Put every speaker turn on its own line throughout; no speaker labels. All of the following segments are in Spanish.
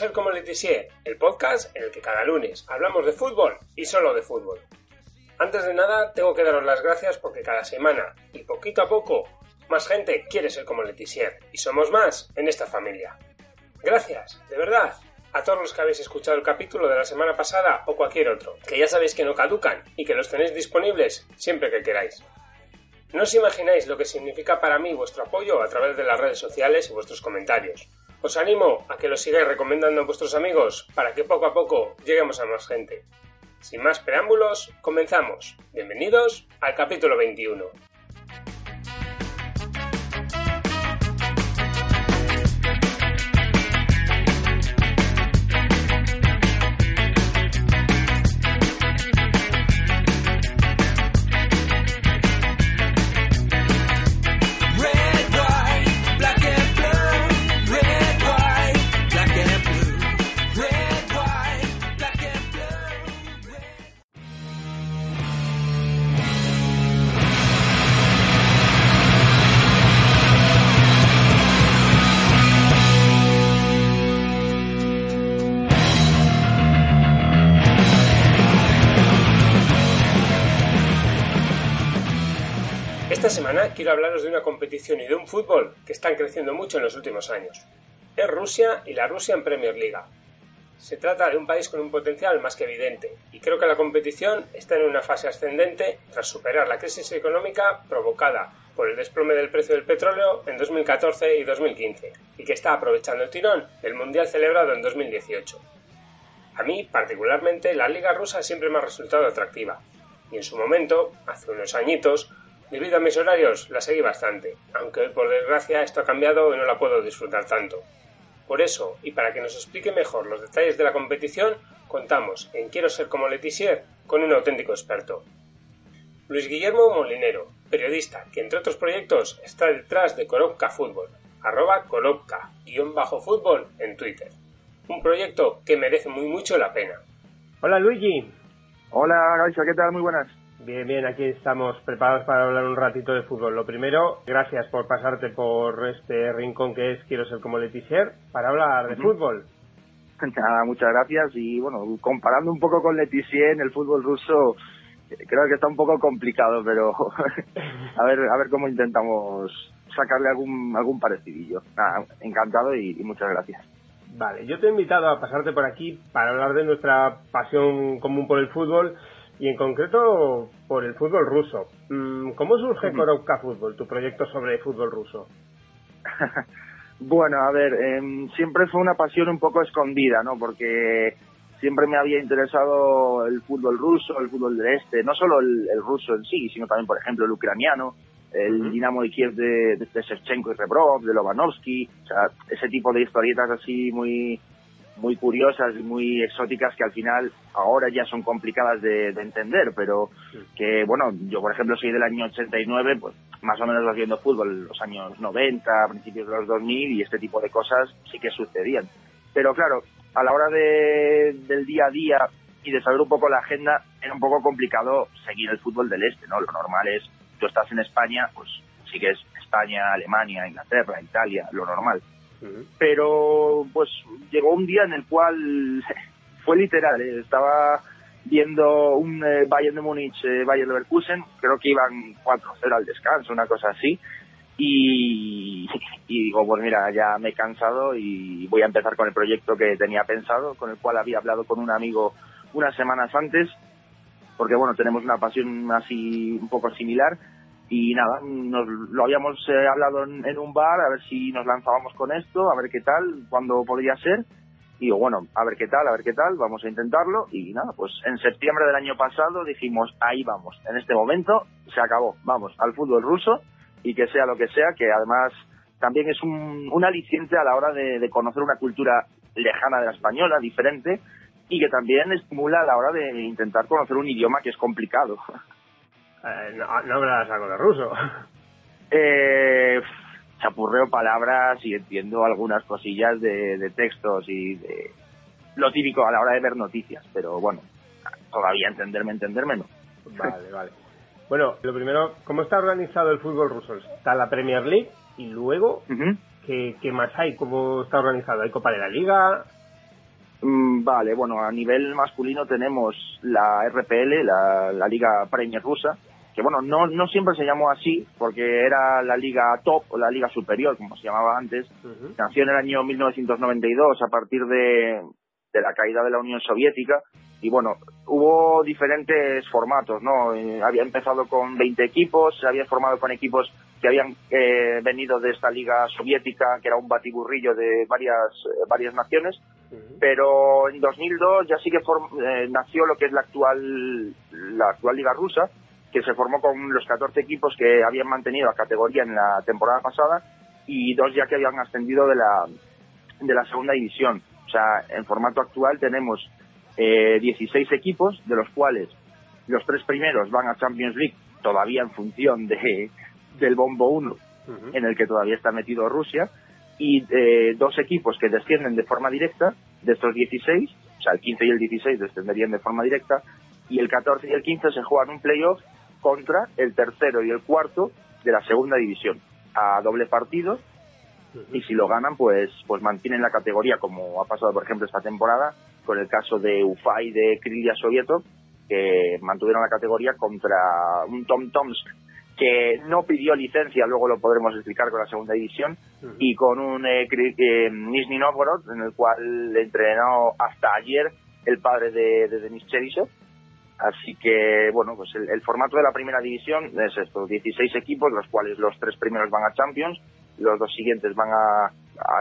ser como Letizier, el podcast en el que cada lunes hablamos de fútbol y solo de fútbol. Antes de nada, tengo que daros las gracias porque cada semana y poquito a poco más gente quiere ser como Letizier y somos más en esta familia. Gracias, de verdad, a todos los que habéis escuchado el capítulo de la semana pasada o cualquier otro, que ya sabéis que no caducan y que los tenéis disponibles siempre que queráis. No os imagináis lo que significa para mí vuestro apoyo a través de las redes sociales y vuestros comentarios. Os animo a que lo sigáis recomendando a vuestros amigos para que poco a poco lleguemos a más gente. Sin más preámbulos, comenzamos. Bienvenidos al capítulo 21. Quiero hablaros de una competición y de un fútbol que están creciendo mucho en los últimos años. Es Rusia y la Russian Premier League. Se trata de un país con un potencial más que evidente, y creo que la competición está en una fase ascendente tras superar la crisis económica provocada por el desplome del precio del petróleo en 2014 y 2015, y que está aprovechando el tirón del Mundial celebrado en 2018. A mí, particularmente, la Liga Rusa siempre me ha resultado atractiva, y en su momento, hace unos añitos, Debido a mis horarios, la seguí bastante, aunque por desgracia esto ha cambiado y no la puedo disfrutar tanto. Por eso, y para que nos explique mejor los detalles de la competición, contamos en Quiero ser como Letizier con un auténtico experto. Luis Guillermo Molinero, periodista que entre otros proyectos está detrás de Koropka Fútbol, arroba Koropka, guion bajo fútbol en Twitter. Un proyecto que merece muy mucho la pena.
Hola Luigi.
Hola Gaisa, ¿qué tal? Muy buenas.
Bien, bien, aquí estamos preparados para hablar un ratito de fútbol. Lo primero, gracias por pasarte por este rincón que es Quiero ser como Letizier para hablar de fútbol.
Nada, muchas gracias. Y bueno, comparando un poco con Letizier en el fútbol ruso, creo que está un poco complicado, pero a ver, a ver cómo intentamos sacarle algún algún parecidillo. Nada, encantado y muchas gracias.
Vale, yo te he invitado a pasarte por aquí para hablar de nuestra pasión común por el fútbol y en concreto por el fútbol ruso. Mm, ¿Cómo surge Korovka Fútbol, tu proyecto sobre fútbol ruso?
bueno, a ver, em, siempre fue una pasión un poco escondida, ¿no? Porque siempre me había interesado el fútbol ruso, el fútbol del este, no solo el, ruso en sí, sino también, por ejemplo, el ucraniano, el Dinamo de Kiev de, de, Shevchenko y Rebrov, de Lobanovsky, o sea, ese tipo de historietas así muy muy curiosas y muy exóticas que al final ahora ya son complicadas de, entender, pero que, bueno, yo por ejemplo soy del año 89, pues más o menos haciendo fútbol los años 90, principios de los 2000 y este tipo de cosas sí que sucedían. Pero claro, a la hora de, del día a día y de saber un poco la agenda, era un poco complicado seguir el fútbol del este, ¿no? Lo normal es, tú estás en España, pues sí que es España, Alemania, Inglaterra, Italia, lo normal pero pues llegó un día en el cual fue literal, ¿eh? estaba viendo un eh, Bayern de Múnich, eh, Bayern Leverkusen, creo que iban 4-0 al descanso, una cosa así, y, y, digo, pues mira, ya me he cansado y voy a empezar con el proyecto que tenía pensado, con el cual había hablado con un amigo unas semanas antes, porque bueno, tenemos una pasión así un poco similar, y nada, nos lo habíamos eh, hablado en, un bar, a ver si nos lanzábamos con esto, a ver qué tal, cuándo podría ser. Y bueno, a ver qué tal, a ver qué tal, vamos a intentarlo. Y nada, pues en septiembre del año pasado dijimos, ahí vamos, en este momento se acabó, vamos, al fútbol ruso y que sea lo que sea, que además también es un, un aliciente a la hora de conocer una cultura lejana de la española, diferente, y que también estimula a la hora de intentar conocer un idioma que es complicado.
Eh, no, no hablas algo de ruso.
Eh, chapurreo palabras y entiendo algunas cosillas de, textos y de lo típico a la hora de ver noticias, pero bueno, todavía entenderme, entenderme no.
Vale, vale. Bueno, lo primero, ¿cómo está organizado el fútbol ruso? Está la Premier League y luego ¿qué, ¿qué, más hay? ¿Cómo está organizado? ¿Hay Copa de la Liga?
Mm, vale, bueno, a nivel masculino tenemos la RPL, la, la Liga Premier Rusa, que bueno, no, no siempre se llamó así, porque era la liga top o la liga superior, como se llamaba antes. Nació en el año 1992 a partir de, de la caída de la Unión Soviética. Y bueno, hubo diferentes formatos, ¿no? Eh, había empezado con 20 equipos, se había formado con equipos que habían eh, venido de esta liga soviética, que era un batiburrillo de varias, eh, varias naciones. Pero en 2002 ya sí que nació lo que es la actual, la actual liga rusa, que se formó con los 14 equipos que habían mantenido la categoría en la temporada pasada y dos ya que habían ascendido de la, de la segunda división. O sea, en formato actual tenemos eh, 16 equipos, de los cuales los tres primeros van a Champions League todavía en función de, del bombo 1, en el que todavía está metido Rusia, y eh, dos equipos que descienden de forma directa, de estos 16, o sea, el 15 y el 16 descenderían de forma directa, y el 14 y el 15 se juegan un playoff contra el tercero y el cuarto de la segunda división. A doble partido. Y si lo ganan pues pues mantienen la categoría como ha pasado por ejemplo esta temporada con el caso de Ufa y de Krylia Sovieto que mantuvieron la categoría contra un Tom Tomsk que no pidió licencia, luego lo podremos explicar con la segunda división, y con un eh, eh, Nizhny Novgorod, en el cual entrenó hasta ayer el padre de, de Denis Cheryshev, Así que, bueno, pues el, formato de la primera división es esto, 16 equipos, los cuales los tres primeros van a Champions, los dos siguientes van a,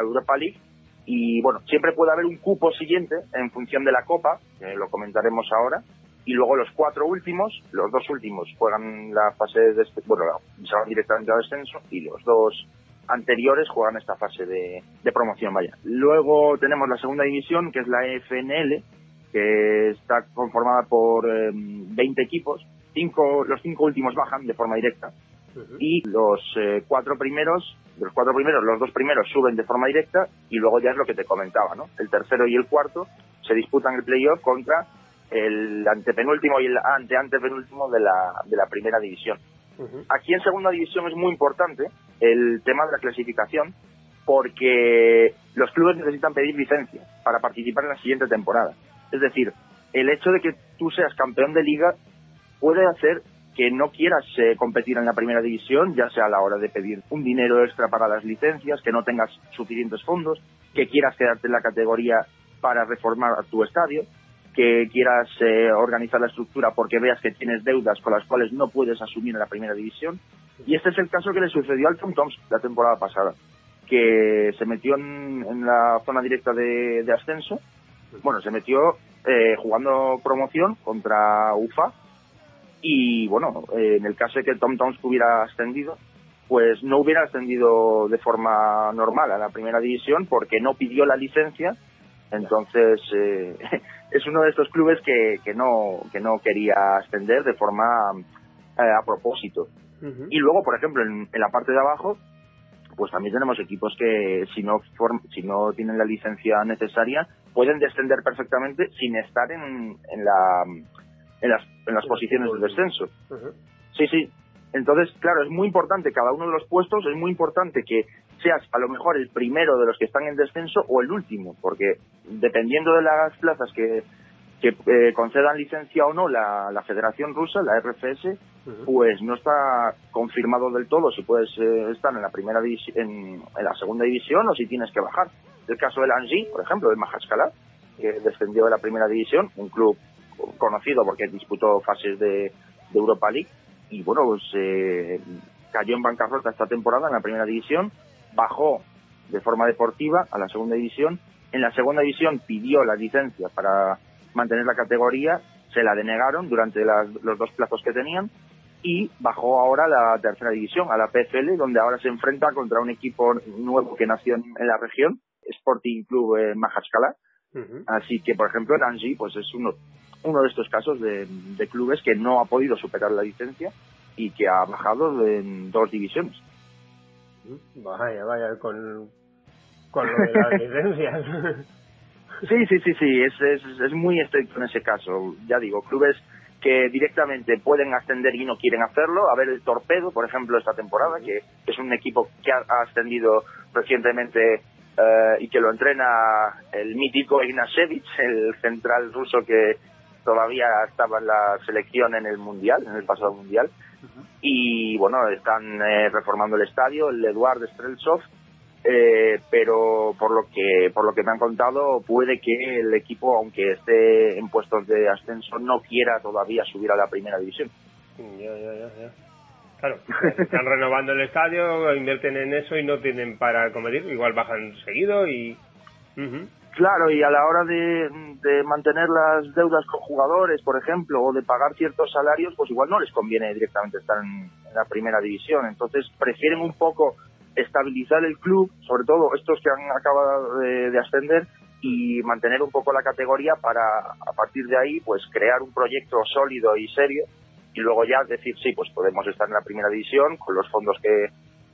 Europa League, y bueno, siempre puede haber un cupo siguiente en función de la Copa, que lo comentaremos ahora, y luego los cuatro últimos, los dos últimos juegan la fase de, bueno, se van directamente al descenso, y los dos anteriores juegan esta fase de, de promoción, vaya. Luego tenemos la segunda división, que es la FNL, que está conformada por 20 em, equipos. Cinco, los cinco últimos bajan de forma directa y los eh, cuatro primeros, los cuatro primeros, los dos primeros suben de forma directa y luego ya es lo que te comentaba, ¿no? El tercero y el cuarto se disputan el playoff contra el antepenúltimo y el ante-antepenúltimo de la, de la primera división. Aquí en segunda división es muy importante el tema de la clasificación porque los clubes necesitan pedir licencia para participar en la siguiente temporada. Es decir, el hecho de que tú seas campeón de liga puede hacer que no quieras eh, competir en la primera división, ya sea a la hora de pedir un dinero extra para las licencias, que no tengas suficientes fondos, que quieras quedarte en la categoría para reformar tu estadio, que quieras eh, organizar la estructura porque veas que tienes deudas con las cuales no puedes asumir en la primera división. Y este es el caso que le sucedió al Tom Toms la temporada pasada, que se metió en, la zona directa de ascenso bueno, se metió eh, jugando promoción contra UFA y bueno, eh, en el caso de que Tom Tomsk hubiera ascendido, pues no hubiera ascendido de forma normal a la primera división porque no pidió la licencia, entonces eh, es uno de estos clubes que, que, no, que no quería ascender de forma a propósito. Y luego, por ejemplo, en, la parte de abajo, pues también tenemos equipos que si no si no tienen la licencia necesaria pueden descender perfectamente sin estar en, en, la, en, las, en las posiciones de descenso. Sí, sí. Entonces, claro, es muy importante cada uno de los puestos, es muy importante que seas a lo mejor el primero de los que están en descenso o el último, porque dependiendo de las plazas que, que eh, concedan licencia o no la, la Federación Rusa, la RFS, pues no está confirmado del todo si puedes eh, estar en la primera en, en, la segunda división o si tienes que bajar. El caso del Anji, por ejemplo, del Mahaskala, que descendió de la primera división, un club conocido porque disputó fases de, Europa League, y bueno, pues eh, cayó en bancarrota esta temporada en la primera división, bajó de forma deportiva a la segunda división, en la segunda división pidió la licencia para mantener la categoría, se la denegaron durante los dos plazos que tenían y bajó ahora a la tercera división, a la PFL, donde ahora se enfrenta contra un equipo nuevo que nació en la región, Sporting Club en Majaskala. Así que, por ejemplo, el Anji pues es uno, uno de estos casos de, clubes que no ha podido superar la licencia y que ha bajado en dos divisiones.
Vaya, vaya, con, con lo de las licencias.
sí, sí, sí, sí, es, es, es muy estricto en ese caso. Ya digo, clubes que directamente pueden ascender y no quieren hacerlo. A ver el Torpedo, por ejemplo, esta temporada, que es un equipo que ha, ascendido recientemente y que lo entrena el mítico Ignashevich, el central ruso que todavía estaba en la selección en el Mundial, en el pasado Mundial. Y bueno, están eh, reformando el estadio, el Eduard Streltsov, eh, pero por lo que por lo que me han contado puede que el equipo aunque esté en puestos de ascenso no quiera todavía subir a la primera división.
Ya, ya, ya, claro están renovando el estadio invierten en eso y no tienen para competir igual bajan seguido y
claro y a la hora de, de mantener las deudas con jugadores por ejemplo o de pagar ciertos salarios pues igual no les conviene directamente estar en la primera división. Entonces prefieren un poco estabilizar el club, sobre todo estos que han acabado de, ascender, y mantener un poco la categoría para, a partir de ahí, pues crear un proyecto sólido y serio y luego ya decir, sí, pues podemos estar en la primera división con los fondos que,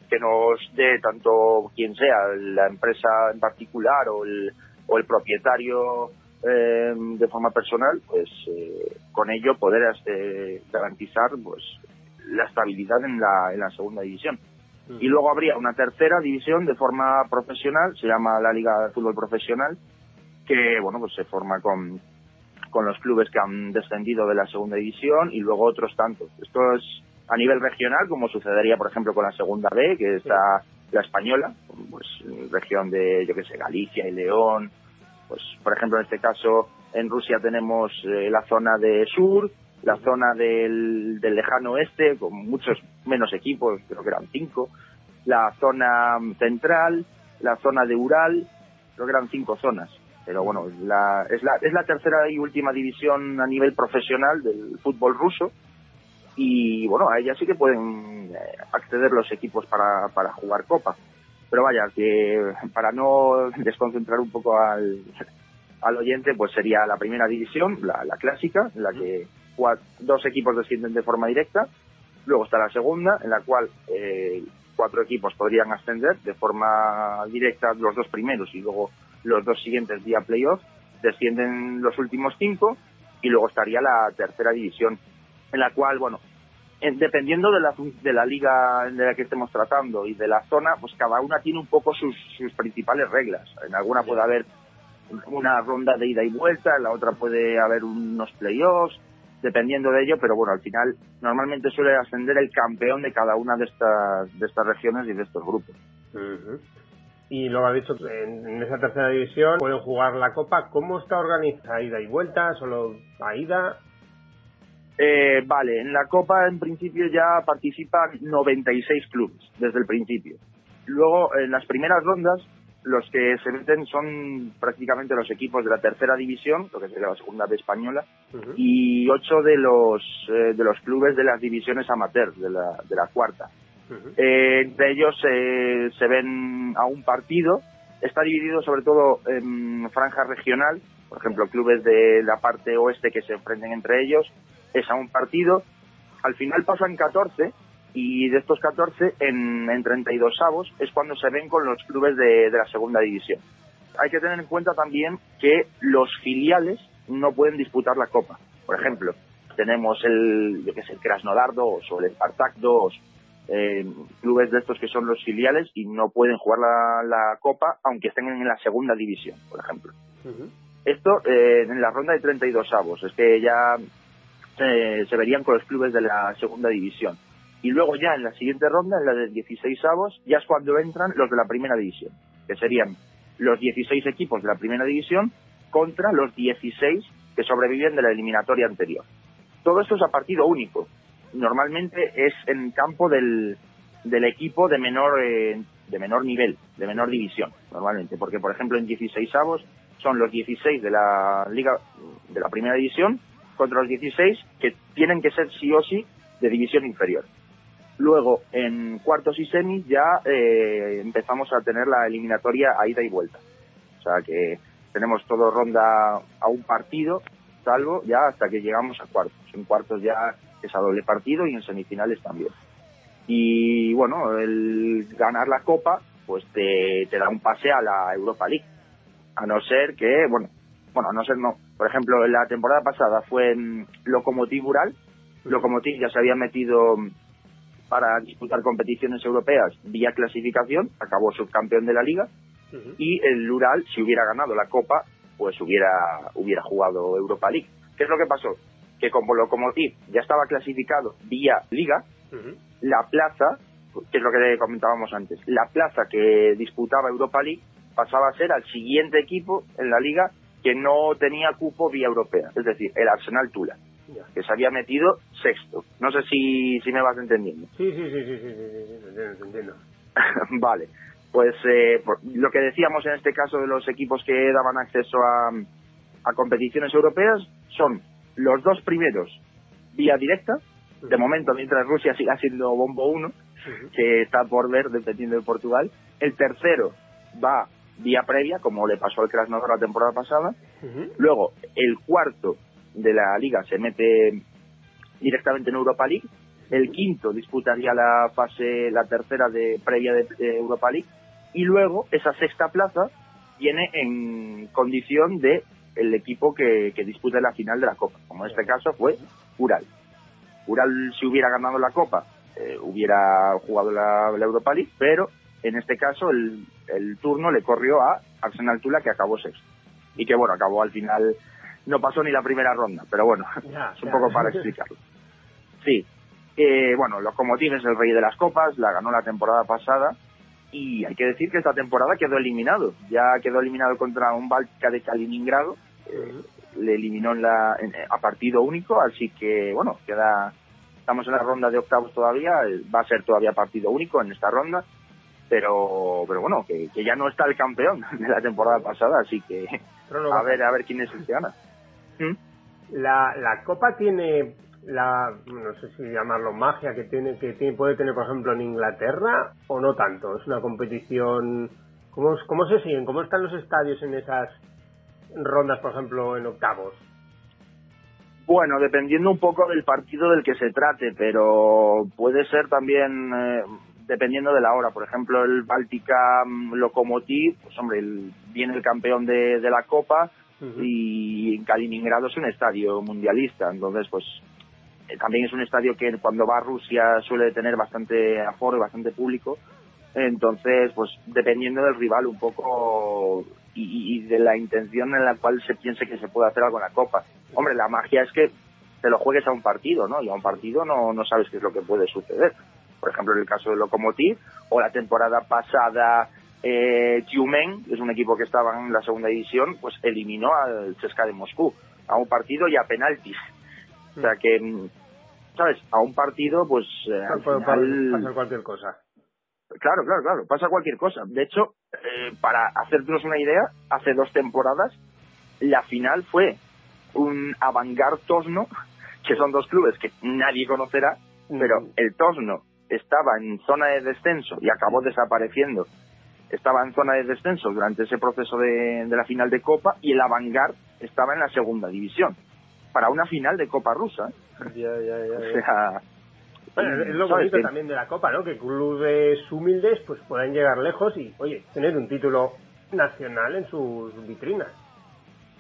que nos dé tanto quien sea, la empresa en particular o el, o el propietario eh, de forma personal, pues eh, con ello poder este, garantizar pues la estabilidad en la, en la segunda división. Y luego habría una tercera división de forma profesional, se llama la Liga de Fútbol Profesional, que bueno pues se forma con, con los clubes que han descendido de la segunda división y luego otros tantos. Esto es a nivel regional, como sucedería por ejemplo con la segunda B, que está la española, pues región de, yo que sé, Galicia y León. Pues por ejemplo en este caso en Rusia tenemos eh, la zona de sur, la zona del, lejano oeste, con muchos menos equipos, creo que eran cinco, la zona central, la zona de Ural, creo que eran cinco zonas. Pero bueno, la, es, la, es la tercera y última división a nivel profesional del fútbol ruso. Y bueno, a ella sí que pueden eh, acceder los equipos para, para jugar Copa. Pero vaya, que para no desconcentrar un poco al, al oyente, pues sería la primera división, la, la clásica, en la que dos equipos descienden de forma directa. Luego está la segunda, en la cual eh, cuatro equipos podrían ascender de forma directa los dos primeros y luego los dos siguientes vía playoff. Descienden los últimos cinco y luego estaría la tercera división, en la cual, bueno, dependiendo de la, de la liga de la que estemos tratando y de la zona, pues cada una tiene un poco sus, sus principales reglas. En alguna puede haber una ronda de ida y vuelta, en la otra puede haber unos playoffs, dependiendo de ello, pero bueno, al final normalmente suele ascender el campeón de cada una de estas, de estas regiones y de estos grupos.
Y lo ha dicho, en, esa tercera división pueden jugar la Copa. ¿Cómo está organizada? ¿Ida y vuelta? ¿Solo a ida?
Eh, vale, en la Copa en principio ya participan 96 clubes desde el principio. Luego, en las primeras rondas, los que se meten son prácticamente los equipos de la tercera división, lo que sería la segunda B española, y ocho de los eh, de los clubes de las divisiones amateur, de la, de la cuarta. Eh, entre ellos eh, se ven a un partido, está dividido sobre todo en franja regional, por ejemplo, clubes de la parte oeste que se enfrenten entre ellos, es a un partido. Al final pasan 14 y de estos 14 en, en 32 avos es cuando se ven con los clubes de, la segunda división. Hay que tener en cuenta también que los filiales no pueden disputar la Copa. Por ejemplo, tenemos el, yo que sé, el Krasnodar 2 o el Spartak 2, eh, clubes de estos que son los filiales y no pueden jugar la, Copa aunque estén en la segunda división, por ejemplo. Esto eh, en la ronda de 32 avos, es que ya eh, se verían con los clubes de la segunda división. Y luego ya en la siguiente ronda, en la de 16 avos, ya es cuando entran los de la primera división, que serían los 16 equipos de la primera división contra los 16 que sobreviven de la eliminatoria anterior. Todo esto es a partido único. Normalmente es en campo del, del equipo de menor, eh, de menor nivel, de menor división, normalmente. Porque, por ejemplo, en 16 avos son los 16 de la liga, de la primera división contra los 16 que tienen que ser sí o sí de división inferior. Luego, en cuartos y semis ya eh, empezamos a tener la eliminatoria a ida y vuelta. O sea que tenemos todo ronda a un partido, salvo ya hasta que llegamos a cuartos. En cuartos ya es a doble partido y en semifinales también. Y bueno, el ganar la copa, pues te, te da un pase a la Europa League. A no ser que, bueno, bueno, no sé, no. Por ejemplo, la temporada pasada fue en Lokomotiv Ural. Lokomotiv ya se había metido para disputar competiciones europeas vía clasificación, acabó subcampeón de la liga. Y el Ural, si hubiera ganado la Copa, pues hubiera, hubiera jugado Europa League. ¿Qué es lo que pasó? Que como Lokomotiv ya estaba clasificado vía liga, la plaza, que es lo que comentábamos antes, la plaza que disputaba Europa League pasaba a ser al siguiente equipo en la liga que no tenía cupo vía europea, es decir, el Arsenal Tula, que se había metido sexto. No sé si, si me vas entendiendo.
Sí, sí, sí, sí, sí, sí, sí, entiendo.
vale, pues eh, lo que decíamos en este caso de los equipos que daban acceso a, a competiciones europeas son los dos primeros vía directa, de momento mientras Rusia siga siendo bombo 1, que está por ver dependiendo de Portugal. El tercero va vía previa, como le pasó al Krasnodar la temporada pasada. Luego, el cuarto de la liga se mete directamente en Europa League. El quinto disputaría la fase, la tercera de previa de, Europa League. Y luego, esa sexta plaza viene en condición de el equipo que, que dispute la final de la Copa, como en este caso fue Ural. Ural, si hubiera ganado la Copa, eh, hubiera jugado la, Europa League, pero en este caso el, el turno le corrió a Arsenal Tula, que acabó sexto. Y que, bueno, acabó al final, no pasó ni la primera ronda, pero bueno, es un poco para explicarlo. Sí, eh, bueno, Lokomotiv es el rey de las copas, la ganó la temporada pasada, y hay que decir que esta temporada quedó eliminado. Ya quedó eliminado contra un Báltica de Kaliningrado, eh, le eliminó en la, a partido único, así que, bueno, queda estamos en la ronda de octavos todavía, va a ser todavía partido único en esta ronda, pero pero bueno, que, ya no está el campeón de la temporada pasada, así que a ver a ver quién es el que gana.
¿Mm? La, la Copa tiene la no sé si llamarlo magia que tiene que tiene, puede tener por ejemplo en Inglaterra o no tanto es una competición cómo cómo se siguen cómo están los estadios en esas rondas por ejemplo en octavos
bueno, dependiendo un poco del partido del que se trate, pero puede ser también eh, dependiendo de la hora. Por ejemplo, el Báltica mm, Lokomotiv, pues hombre, viene el campeón de, la Copa y Kaliningrado es un estadio mundialista, entonces pues eh, también es un estadio que cuando va a Rusia suele tener bastante aforo y bastante público. Entonces, pues dependiendo del rival un poco y, de la intención en la cual se piense que se puede hacer algo en la Copa. Hombre, la magia es que te lo juegues a un partido, ¿no? Y a un partido no, no sabes qué es lo que puede suceder. Por ejemplo, en el caso del Lokomotiv, o la temporada pasada, eh, es un equipo que estaba en la segunda división, pues eliminó al CSKA de Moscú a un partido y a penaltis. O sea que, ¿sabes? A un partido, pues...
Eh, puede pasar cualquier cosa.
Claro, claro, claro, pasa cualquier cosa. De hecho, eh, para hacernos una idea, hace dos temporadas la final fue un Avangar Tosno, que son dos clubes que nadie conocerá, pero el Tosno estaba en zona de descenso y acabó desapareciendo. Estaba en zona de descenso durante ese proceso de, la final de Copa y el Avangar estaba en la segunda división para una final de Copa rusa.
Ya, ya, ya, o sea, bueno, es lo bonito también de la Copa, ¿no? Que clubes humildes pues puedan llegar lejos y, oye, tener un título nacional en sus vitrinas.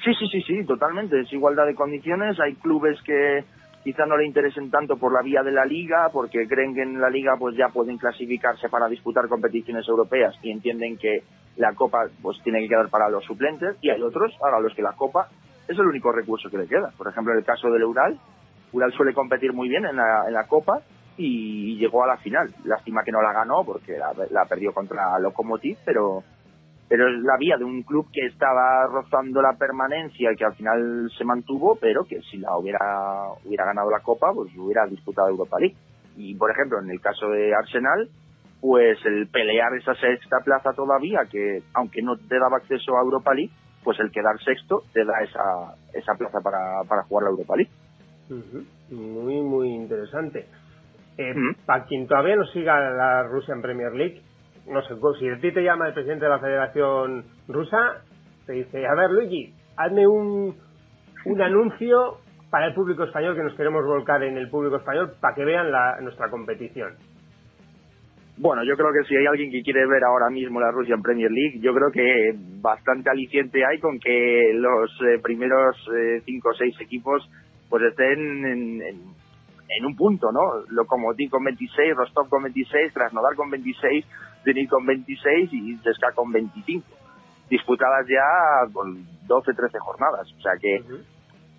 Sí, sí, sí, sí, totalmente. Es igualdad de condiciones. Hay clubes que quizá no le interesen tanto por la vía de la liga, porque creen que en la liga pues ya pueden clasificarse para disputar competiciones europeas y entienden que la Copa pues tiene que quedar para los suplentes. Y hay otros a los que la Copa es el único recurso que le queda. Por ejemplo, en el caso del Ural, Ural suele competir muy bien en la, en la Copa y llegó a la final. Lástima que no la ganó porque la, perdió contra Lokomotiv, pero pero es la vía de un club que estaba rozando la permanencia y que al final se mantuvo, pero que si la hubiera hubiera ganado la Copa, pues hubiera disputado Europa League. Y por ejemplo, en el caso de Arsenal, pues el pelear esa sexta plaza todavía, que aunque no te daba acceso a Europa League, pues el quedar sexto te da esa, esa plaza para, para jugar la Europa League.
Muy, muy interesante. Eh, Para quien todavía no siga la Russian Premier League, no sé, si a ti te llama el presidente de la Federación Rusa, te dice, a ver Luigi, hazme un, un anuncio para el público español que nos queremos volcar en el público español para que vean la, nuestra competición.
Bueno, yo creo que si hay alguien que quiere ver ahora mismo la Russian Premier League, yo creo que bastante aliciente hay con que los eh, primeros eh, cinco o seis equipos pues estén en, en, un punto, ¿no? Lokomotiv con 26, Rostov con 26, Krasnodar con 26, Zenit con 26 y Ceska con 25. Disputadas ya con 12, 13 jornadas. O sea que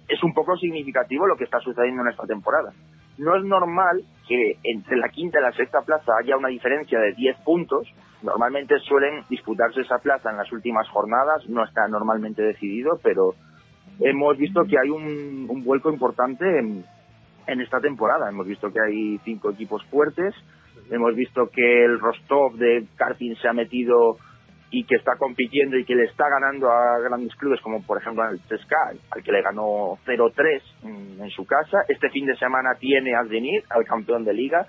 es un poco significativo lo que está sucediendo en esta temporada. No es normal que entre la quinta y la sexta plaza haya una diferencia de 10 puntos. Normalmente suelen disputarse esa plaza en las últimas jornadas, no está normalmente decidido, pero hemos visto que hay un, vuelco importante en, en, esta temporada. Hemos visto que hay cinco equipos fuertes, hemos visto que el Rostov de karting se ha metido y que está compitiendo y que le está ganando a grandes clubes como por ejemplo al CSKA, al que le ganó 0-3 en, su casa. Este fin de semana tiene al Zenit, al campeón de liga.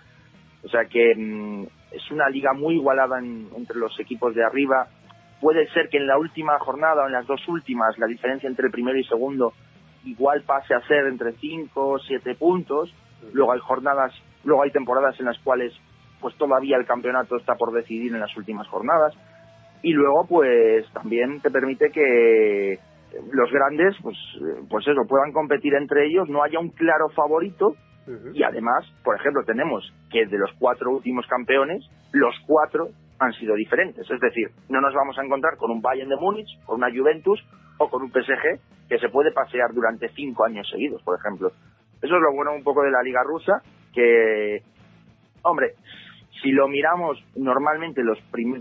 O sea que mm, es una liga muy igualada entre los equipos de arriba. Puede ser que en la última jornada o en las dos últimas la diferencia entre el primero y segundo igual pase a ser entre 5 o 7 puntos. Luego hay jornadas, luego hay temporadas en las cuales pues todavía el campeonato está por decidir en las últimas jornadas. Y luego pues también te permite que los grandes pues pues eso puedan competir entre ellos no haya un claro favorito. Y además por ejemplo tenemos que de los cuatro últimos campeones los cuatro han sido diferentes. Es decir no nos vamos a encontrar con un Bayern de Múnich con una Juventus o con un PSG que se puede pasear durante cinco años seguidos por ejemplo eso es lo bueno un poco de la liga rusa que hombre si lo miramos, normalmente los,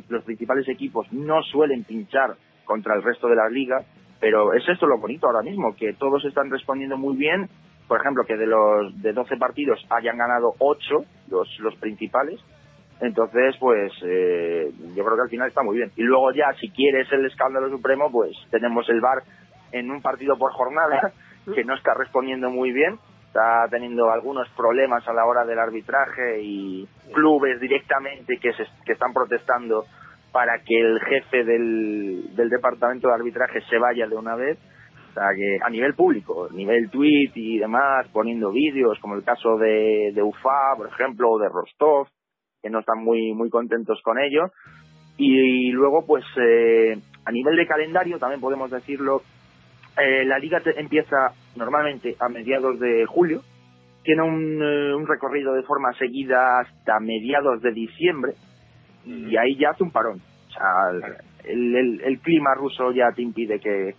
los principales equipos no suelen pinchar contra el resto de la liga, pero es esto lo bonito ahora mismo, que todos están respondiendo muy bien. Por ejemplo, que de los de 12 partidos hayan ganado 8 los, los principales. Entonces, pues eh, yo creo que al final está muy bien. Y luego ya, si quieres el escándalo supremo, pues tenemos el VAR en un partido por jornada, que no está respondiendo muy bien está teniendo algunos problemas a la hora del arbitraje y clubes directamente que, se, que están protestando para que el jefe del, del departamento de arbitraje se vaya de una vez. O sea, que a nivel público, a nivel tweet y demás, poniendo vídeos, como el caso de, de UFA, por ejemplo, o de Rostov, que no están muy, muy contentos con ello. Y, luego, pues, eh, a nivel de calendario, también podemos decirlo, eh, la liga empieza normalmente a mediados de julio, tiene un, eh, un, recorrido de forma seguida hasta mediados de diciembre y ahí ya hace un parón. O sea, el, el, clima ruso ya te impide que,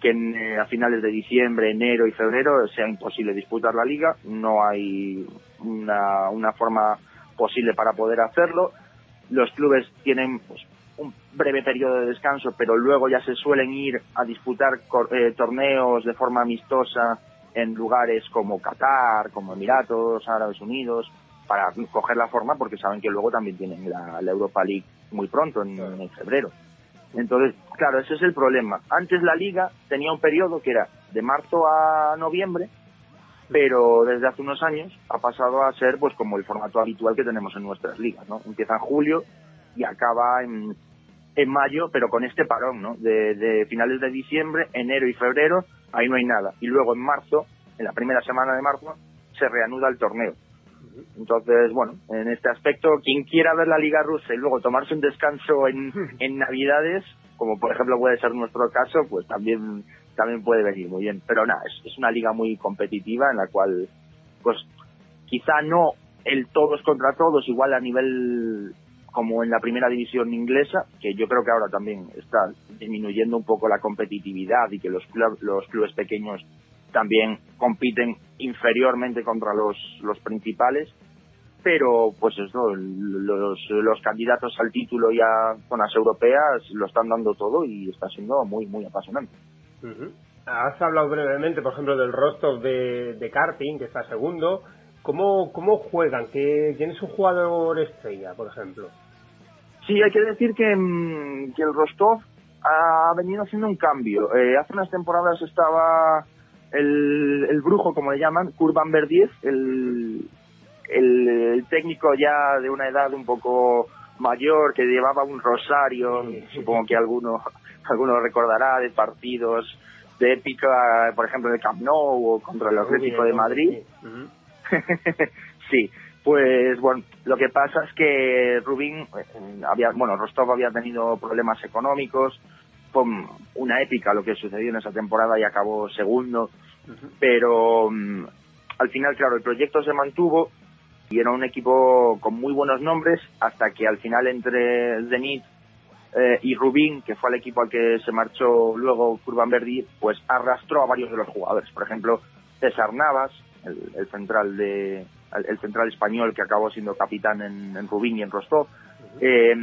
que eh, a finales de diciembre, enero y febrero sea imposible disputar la liga. No hay una, una forma posible para poder hacerlo. Los clubes tienen pues, un breve periodo de descanso, pero luego ya se suelen ir a disputar eh, torneos de forma amistosa en lugares como Qatar, como Emiratos, Árabes Unidos, para coger la forma, porque saben que luego también tienen la, Europa League muy pronto, en, febrero. Entonces, claro, ese es el problema. Antes la liga tenía un periodo que era de marzo a noviembre, pero desde hace unos años ha pasado a ser pues como el formato habitual que tenemos en nuestras ligas, ¿no? Empieza en julio y acaba en, en mayo, pero con este parón, ¿no? De, finales de diciembre, enero y febrero, ahí no hay nada. Y luego en marzo, en la primera semana de marzo, se reanuda el torneo. Entonces, bueno, en este aspecto, quien quiera ver la Liga Rusa y luego tomarse un descanso en, en Navidades, como por ejemplo puede ser nuestro caso, pues también, también puede venir muy bien. Pero nada, es, una liga muy competitiva en la cual, pues, quizá no el todos contra todos, igual a nivel como en la primera división inglesa, que yo creo que ahora también está disminuyendo un poco la competitividad y que los, los clubes pequeños también compiten inferiormente contra los, los principales, pero pues eso, los, los candidatos al título y a zonas europeas lo están dando todo y está siendo muy, muy apasionante.
Has hablado brevemente, por ejemplo, del Rostov de, de karting, que está segundo. ¿Cómo, cómo juegan? ¿Quién es un jugador estrella, por ejemplo?
Sí, hay que decir que, mm, que el Rostov ha venido haciendo un cambio. Eh, hace unas temporadas estaba el, el brujo, como le llaman, Kurban Verdiez, el, el, técnico ya de una edad un poco mayor que llevaba un rosario, supongo que alguno, alguno recordará de partidos de épica, por ejemplo, de Camp Nou o contra el Atlético de Madrid. sí, Pues bueno, lo que pasa es que Rubín, eh, había, bueno, Rostov había tenido problemas económicos, fue una épica lo que sucedió en esa temporada y acabó segundo, pero mm, al final, claro, el proyecto se mantuvo y era un equipo con muy buenos nombres hasta que al final entre Zenit eh, y Rubín, que fue el equipo al que se marchó luego Curvan Verdi, pues arrastró a varios de los jugadores. Por ejemplo, César Navas, el, central de el, central español que acabó siendo capitán en, Rubín y en Rostov, eh,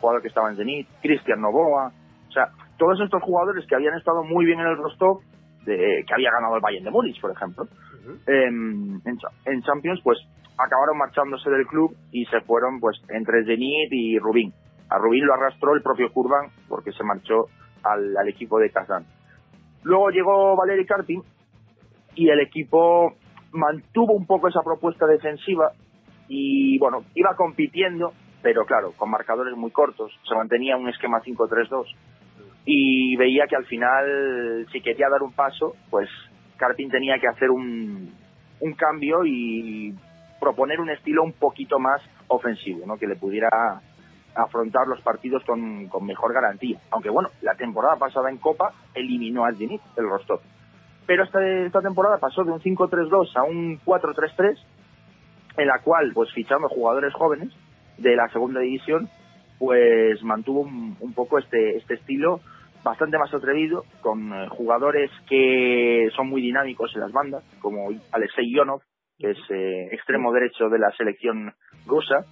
jugador que estaba en Zenit, Cristian Novoa, o sea, todos estos jugadores que habían estado muy bien en el Rostov, de, que había ganado el Bayern de Múnich, por ejemplo, em, en, Champions, pues acabaron marchándose del club y se fueron pues entre Zenit y Rubín. A Rubín lo arrastró el propio Kurban porque se marchó al, equipo de Kazán. Luego llegó Valeri Karpin y el equipo mantuvo un poco esa propuesta defensiva y bueno, iba compitiendo, pero claro, con marcadores muy cortos. Se mantenía un esquema 5-3-2 y veía que al final, si quería dar un paso, pues Karpin tenía que hacer un, un cambio y proponer un estilo un poquito más ofensivo, ¿no? que le pudiera afrontar los partidos con, con mejor garantía. Aunque bueno, la temporada pasada en Copa eliminó al Zenit, el Rostov. Pero esta, esta temporada pasó de un 5-3-2 a un 4-3-3, en la cual, pues fichando jugadores jóvenes de la segunda división, pues mantuvo un, un poco este, este estilo bastante más atrevido, con eh, jugadores que son muy dinámicos en las bandas, como Alexei Yonov, que es eh, extremo derecho de la selección rusa,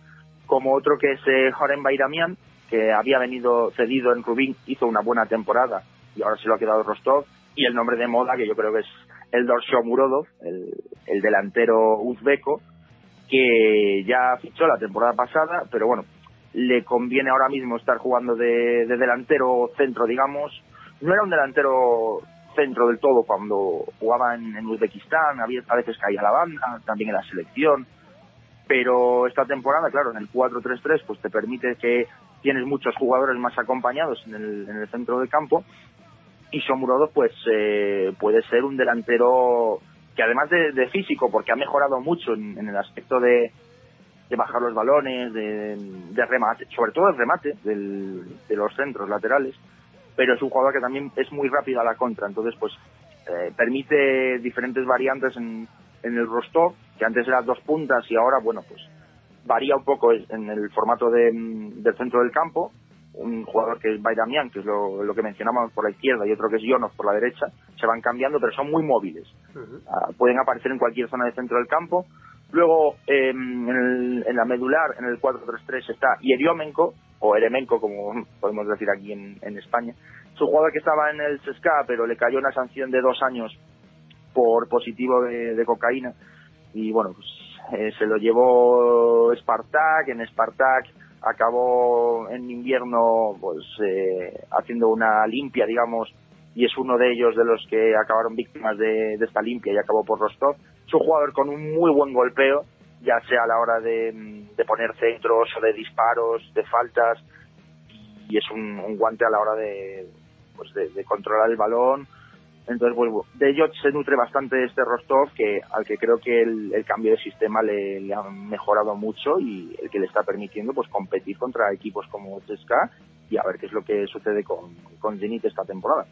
como otro que es eh, Joren Bairamian, que había venido cedido en Rubín, hizo una buena temporada y ahora se lo ha quedado Rostov, y el nombre de moda, que yo creo que es el Dorsho Murodov, el, el delantero uzbeco, que ya fichó la temporada pasada, pero bueno, le conviene ahora mismo estar jugando de, delantero centro, digamos. No era un delantero centro del todo cuando jugaba en, Uzbekistán, a veces caía la banda, también en la selección. Pero esta temporada, claro, en el 4-3-3, pues te permite que tienes muchos jugadores más acompañados en el, centro del campo. Y Shomurodov, pues eh, puede ser un delantero que además de, físico, porque ha mejorado mucho en el aspecto de, de bajar los balones, de, remate, sobre todo el remate de los centros laterales, pero es un jugador que también es muy rápido a la contra, entonces pues eh, permite diferentes variantes en, el Rostov, que antes eran dos puntas y ahora, bueno, pues varía un poco en el formato del centro del campo, un jugador que es Bayramian, que es lo, que mencionábamos por la izquierda, y otro que es Ionov por la derecha, se van cambiando, pero son muy móviles. Ah, pueden aparecer en cualquier zona del centro del campo, Luego, em, en, la medular, en el 4-3-3, está Yeriomenko, o Eremenko, como podemos decir aquí en, España. Es un jugador que estaba en el CSKA, pero le cayó una sanción de dos años por positivo de, cocaína. Y bueno, pues eh, se lo llevó Spartak. En Spartak acabó en invierno pues eh, haciendo una limpia, digamos, y es uno de ellos de los que acabaron víctimas de, esta limpia y acabó por Rostov. Es un jugador con un muy buen golpeo, ya sea a la hora de, poner centros o de disparos, de faltas, y es un, guante a la hora de, pues de, controlar el balón. Entonces, pues, de ello se nutre bastante este Rostov, que al que creo que el, cambio de sistema le, ha mejorado mucho y el que le está permitiendo pues competir contra equipos como CSKA y a ver qué es lo que sucede con, con Zenit esta temporada.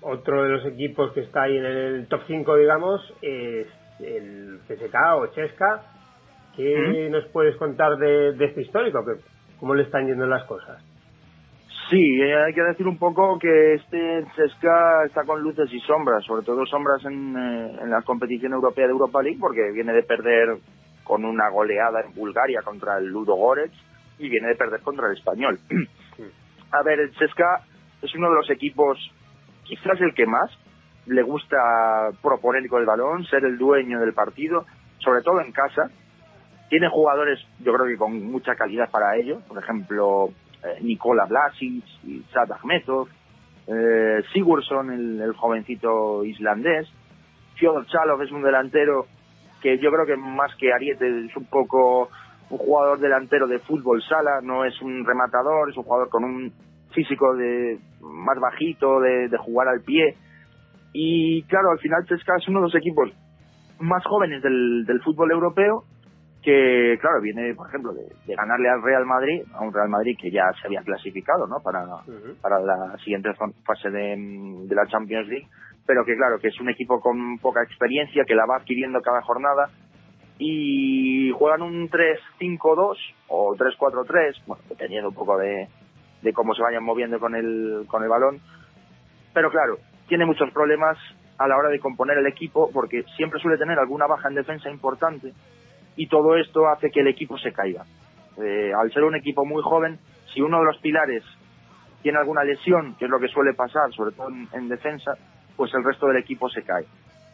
Otro de los equipos que está ahí en el top 5, digamos, es el CSK o Chesca. ¿Qué nos puedes contar de, este histórico? ¿Cómo le están yendo las cosas?
Sí, eh, hay que decir un poco que este Chesca está con luces y sombras, sobre todo sombras en, eh, en la competición europea de Europa League, porque viene de perder con una goleada en Bulgaria contra el Ludo Goretz y viene de perder contra el Español. A ver, el Chesca es uno de los equipos, quizás el que más, le gusta proponer con el balón, ser el dueño del partido, sobre todo en casa. Tiene jugadores, yo creo que con mucha calidad para ello, por ejemplo, eh, Nikola Blasic Sad Akhmetov, eh, Sigurdsson, el, jovencito islandés, Fyodor Chalov es un delantero que yo creo que más que Ariete es un poco un jugador delantero de fútbol sala, no es un rematador, es un jugador con un físico de más bajito, de, jugar al pie. Y claro, al final Chesca es uno de los equipos más jóvenes del, del fútbol europeo que, claro, viene, por ejemplo, de, ganarle al Real Madrid, a un Real Madrid que ya se había clasificado, ¿no? Para, para la siguiente fase de, de, la Champions League, pero que, claro, que es un equipo con poca experiencia, que la va adquiriendo cada jornada y juegan un 3-5-2 o 3-4-3, bueno, dependiendo un poco de, de cómo se vayan moviendo con el, con el balón, pero claro, tiene muchos problemas a la hora de componer el equipo porque siempre suele tener alguna baja en defensa importante y todo esto hace que el equipo se caiga. Eh, al ser un equipo muy joven, si uno de los pilares tiene alguna lesión, que es lo que suele pasar, sobre todo en, defensa, pues el resto del equipo se cae.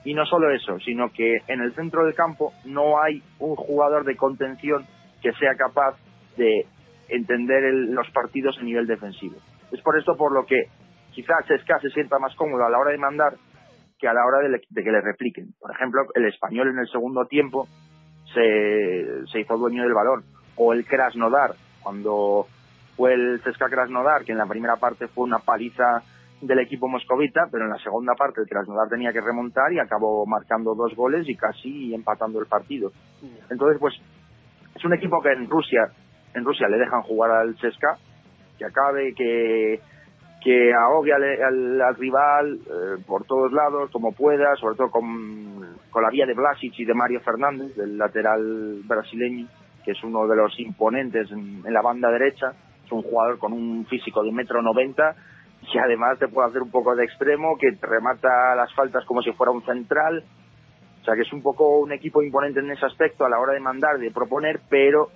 Y no solo eso, sino que en el centro del campo no hay un jugador de contención que sea capaz de entender los partidos a nivel defensivo. Es por esto por lo que quizás Sesca se sienta más cómodo a la hora de mandar que a la hora de, de, que le repliquen. Por ejemplo, el español en el segundo tiempo se, se hizo dueño del balón. O el Krasnodar, cuando fue el Cesca Krasnodar, que en la primera parte fue una paliza del equipo moscovita, pero en la segunda parte el Krasnodar tenía que remontar y acabó marcando dos goles y casi empatando el partido. Entonces, pues, es un equipo que en Rusia, en Rusia le dejan jugar al Cesca, que acabe, que, que ahogue al, rival eh, por todos lados, como pueda, sobre todo con, con la vía de Blasic y de Mario Fernández, del lateral brasileño, que es uno de los imponentes en, la banda derecha. Es un jugador con un físico de metro noventa y además te puede hacer un poco de extremo, que remata las faltas como si fuera un central. O sea que es un poco un equipo imponente en ese aspecto a la hora de mandar, de proponer, pero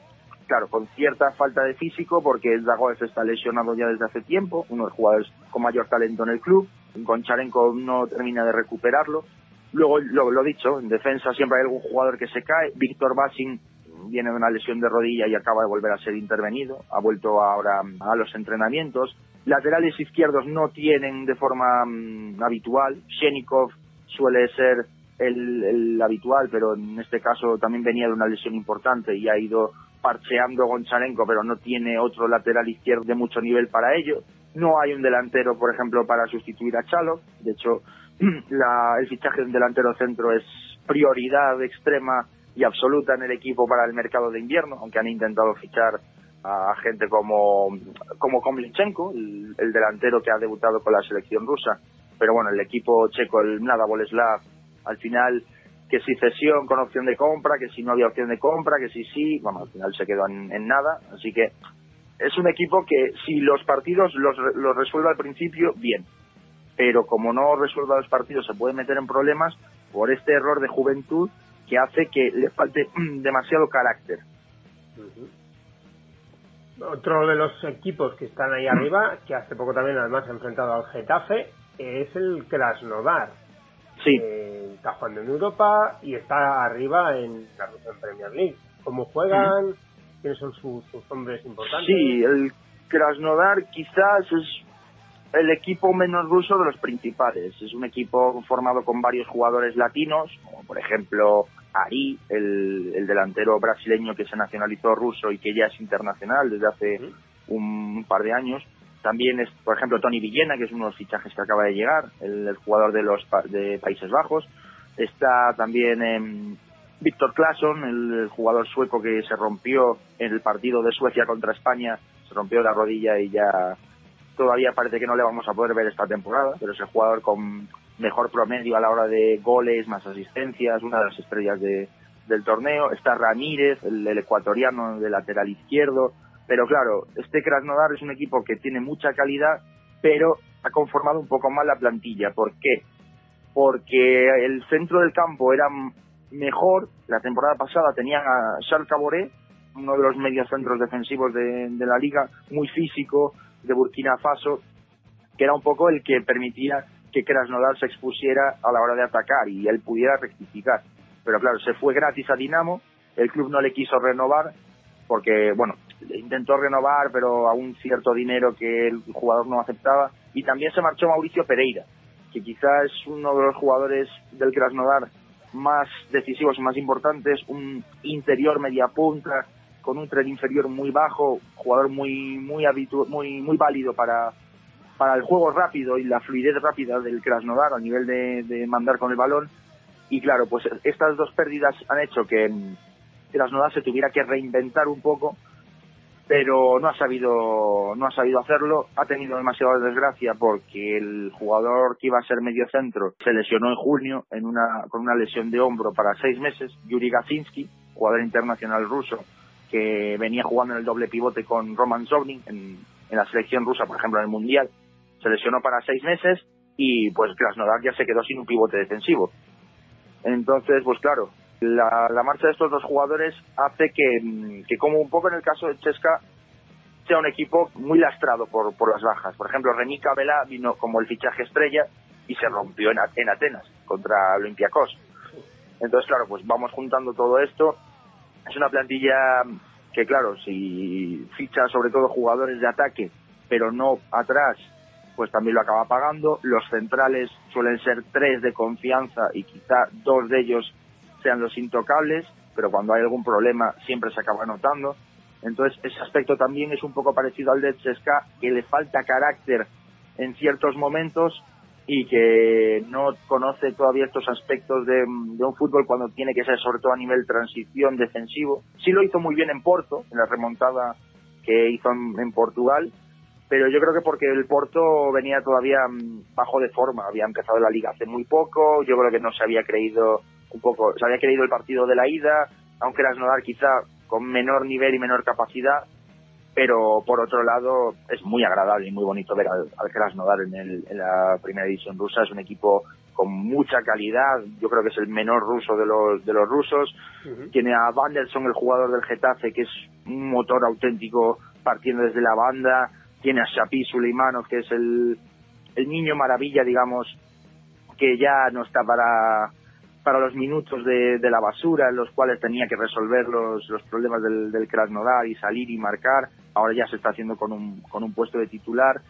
claro, con cierta falta de físico, porque Zagoev está lesionado ya desde hace tiempo, uno de los jugadores con mayor talento en el club. Goncharенko no termina de recuperarlo. Luego, lo, dicho, en defensa siempre hay algún jugador que se cae. Víctor Basin viene de una lesión de rodilla y acaba de volver a ser intervenido. Ha vuelto ahora a los entrenamientos. Laterales izquierdos no tienen de forma mm, habitual. Shenikov suele ser el, el, habitual, pero en este caso también venía de una lesión importante y ha ido parcheando Goncharenko, pero no tiene otro lateral izquierdo de mucho nivel para ello. No hay un delantero, por ejemplo, para sustituir a Chalo. De hecho, la, el fichaje de un delantero centro es prioridad extrema y absoluta en el equipo para el mercado de invierno, aunque han intentado fichar a gente como, como Komlichenko, el, el delantero que ha debutado con la selección rusa. Pero bueno, el equipo checo, el Nada Boleslav, al final que si cesión con opción de compra, que si no había opción de compra, que si sí, bueno, al final se quedó en, nada, así que es un equipo que si los partidos los, los resuelve al principio, bien, pero como no resuelva los partidos se puede meter en problemas por este error de juventud que hace que le falte demasiado carácter.
Otro de los equipos que están ahí arriba, que hace poco también además ha enfrentado al Getafe, es el Krasnodar.
Sí.
Eh, está jugando en Europa y está arriba en la Russian Premier League. ¿Cómo juegan? ¿Quiénes son sus, hombres importantes?
Sí, el Krasnodar quizás es el equipo menos ruso de los principales. Es un equipo formado con varios jugadores latinos, como por ejemplo Ari, el, delantero brasileño que se nacionalizó ruso y que ya es internacional desde hace un par de años. También es, por ejemplo, Tony Villena, que es uno de los fichajes que acaba de llegar, el, jugador de los de Países Bajos. Está también eh, Víctor Claesson, el, jugador sueco que se rompió en el partido de Suecia contra España, se rompió la rodilla y ya todavía parece que no le vamos a poder ver esta temporada, pero es el jugador con mejor promedio a la hora de goles, más asistencias, una de las estrellas de, del torneo. Está Ramírez, el, el ecuatoriano de lateral izquierdo. Pero claro, este Krasnodar es un equipo que tiene mucha calidad, pero ha conformado un poco mal la plantilla. ¿Por qué? Porque el centro del campo era mejor. La temporada pasada tenían a Charles Caboret, uno de los medios centros defensivos de, la liga, muy físico, de Burkina Faso, que era un poco el que permitía que Krasnodar se expusiera a la hora de atacar y él pudiera rectificar. Pero claro, se fue gratis a Dinamo, el club no le quiso renovar porque, bueno, intentó renovar, pero a un cierto dinero que el jugador no aceptaba. Y también se marchó Mauricio Pereira, que quizás es uno de los jugadores del Krasnodar más decisivos, más importantes, un interior media punta, con un tren inferior muy bajo, jugador muy muy muy muy válido para para el juego rápido y la fluidez rápida del Krasnodar a nivel de, de mandar con el balón, Y claro, pues estas dos pérdidas han hecho que Krasnodar se tuviera que reinventar un poco, pero no ha sabido no ha sabido hacerlo, ha tenido demasiada desgracia porque el jugador que iba a ser medio centro se lesionó en junio en una con una lesión de hombro para seis meses, Yuri Gazinski, jugador internacional ruso que venía jugando en el doble pivote con Roman Zovnin en, en la selección rusa, por ejemplo, en el Mundial, se lesionó para seis meses y pues Krasnodar ya se quedó sin un pivote defensivo. Entonces, pues claro, la, la marcha de estos dos jugadores hace que, que, como un poco en el caso de Chesca, sea un equipo muy lastrado por, las bajas. Por ejemplo, René Cabela vino como el fichaje estrella y se rompió en, en Atenas contra Olympiacos. Entonces, claro, pues vamos juntando todo esto. Es una plantilla que, claro, si ficha sobre todo jugadores de ataque, pero no atrás, pues también lo acaba pagando. Los centrales suelen ser tres de confianza y quizá dos de ellos sean los intocables, pero cuando hay algún problema siempre se acaba notando. Entonces, ese aspecto también es un poco parecido al de Chesca, que le falta carácter en ciertos momentos y que no conoce todavía estos aspectos de, un fútbol cuando tiene que ser, sobre todo a nivel transición defensivo. Sí lo hizo muy bien en Porto, en la remontada que hizo en, Portugal, pero yo creo que porque el Porto venía todavía mm, bajo de forma, había empezado la liga hace muy poco, yo creo que no se había creído un poco, se había creído el partido de la ida, aunque Krasnodar quizá con menor nivel y menor capacidad, pero por otro lado es muy agradable y muy bonito ver al, al Krasnodar en, el, en la primera división rusa, es un equipo con mucha calidad, yo creo que es el menor ruso de los, de los rusos, tiene a Vanderson, el jugador del Getafe, que es un motor auténtico partiendo desde la banda, tiene a Shapi Suleimanov, que es el, el niño maravilla, digamos, que ya no está para, para los minutos de, la basura en los cuales tenía que resolver los, los problemas del, Krasnodar y salir y marcar. Ahora ya se está haciendo con un, con un puesto de titular.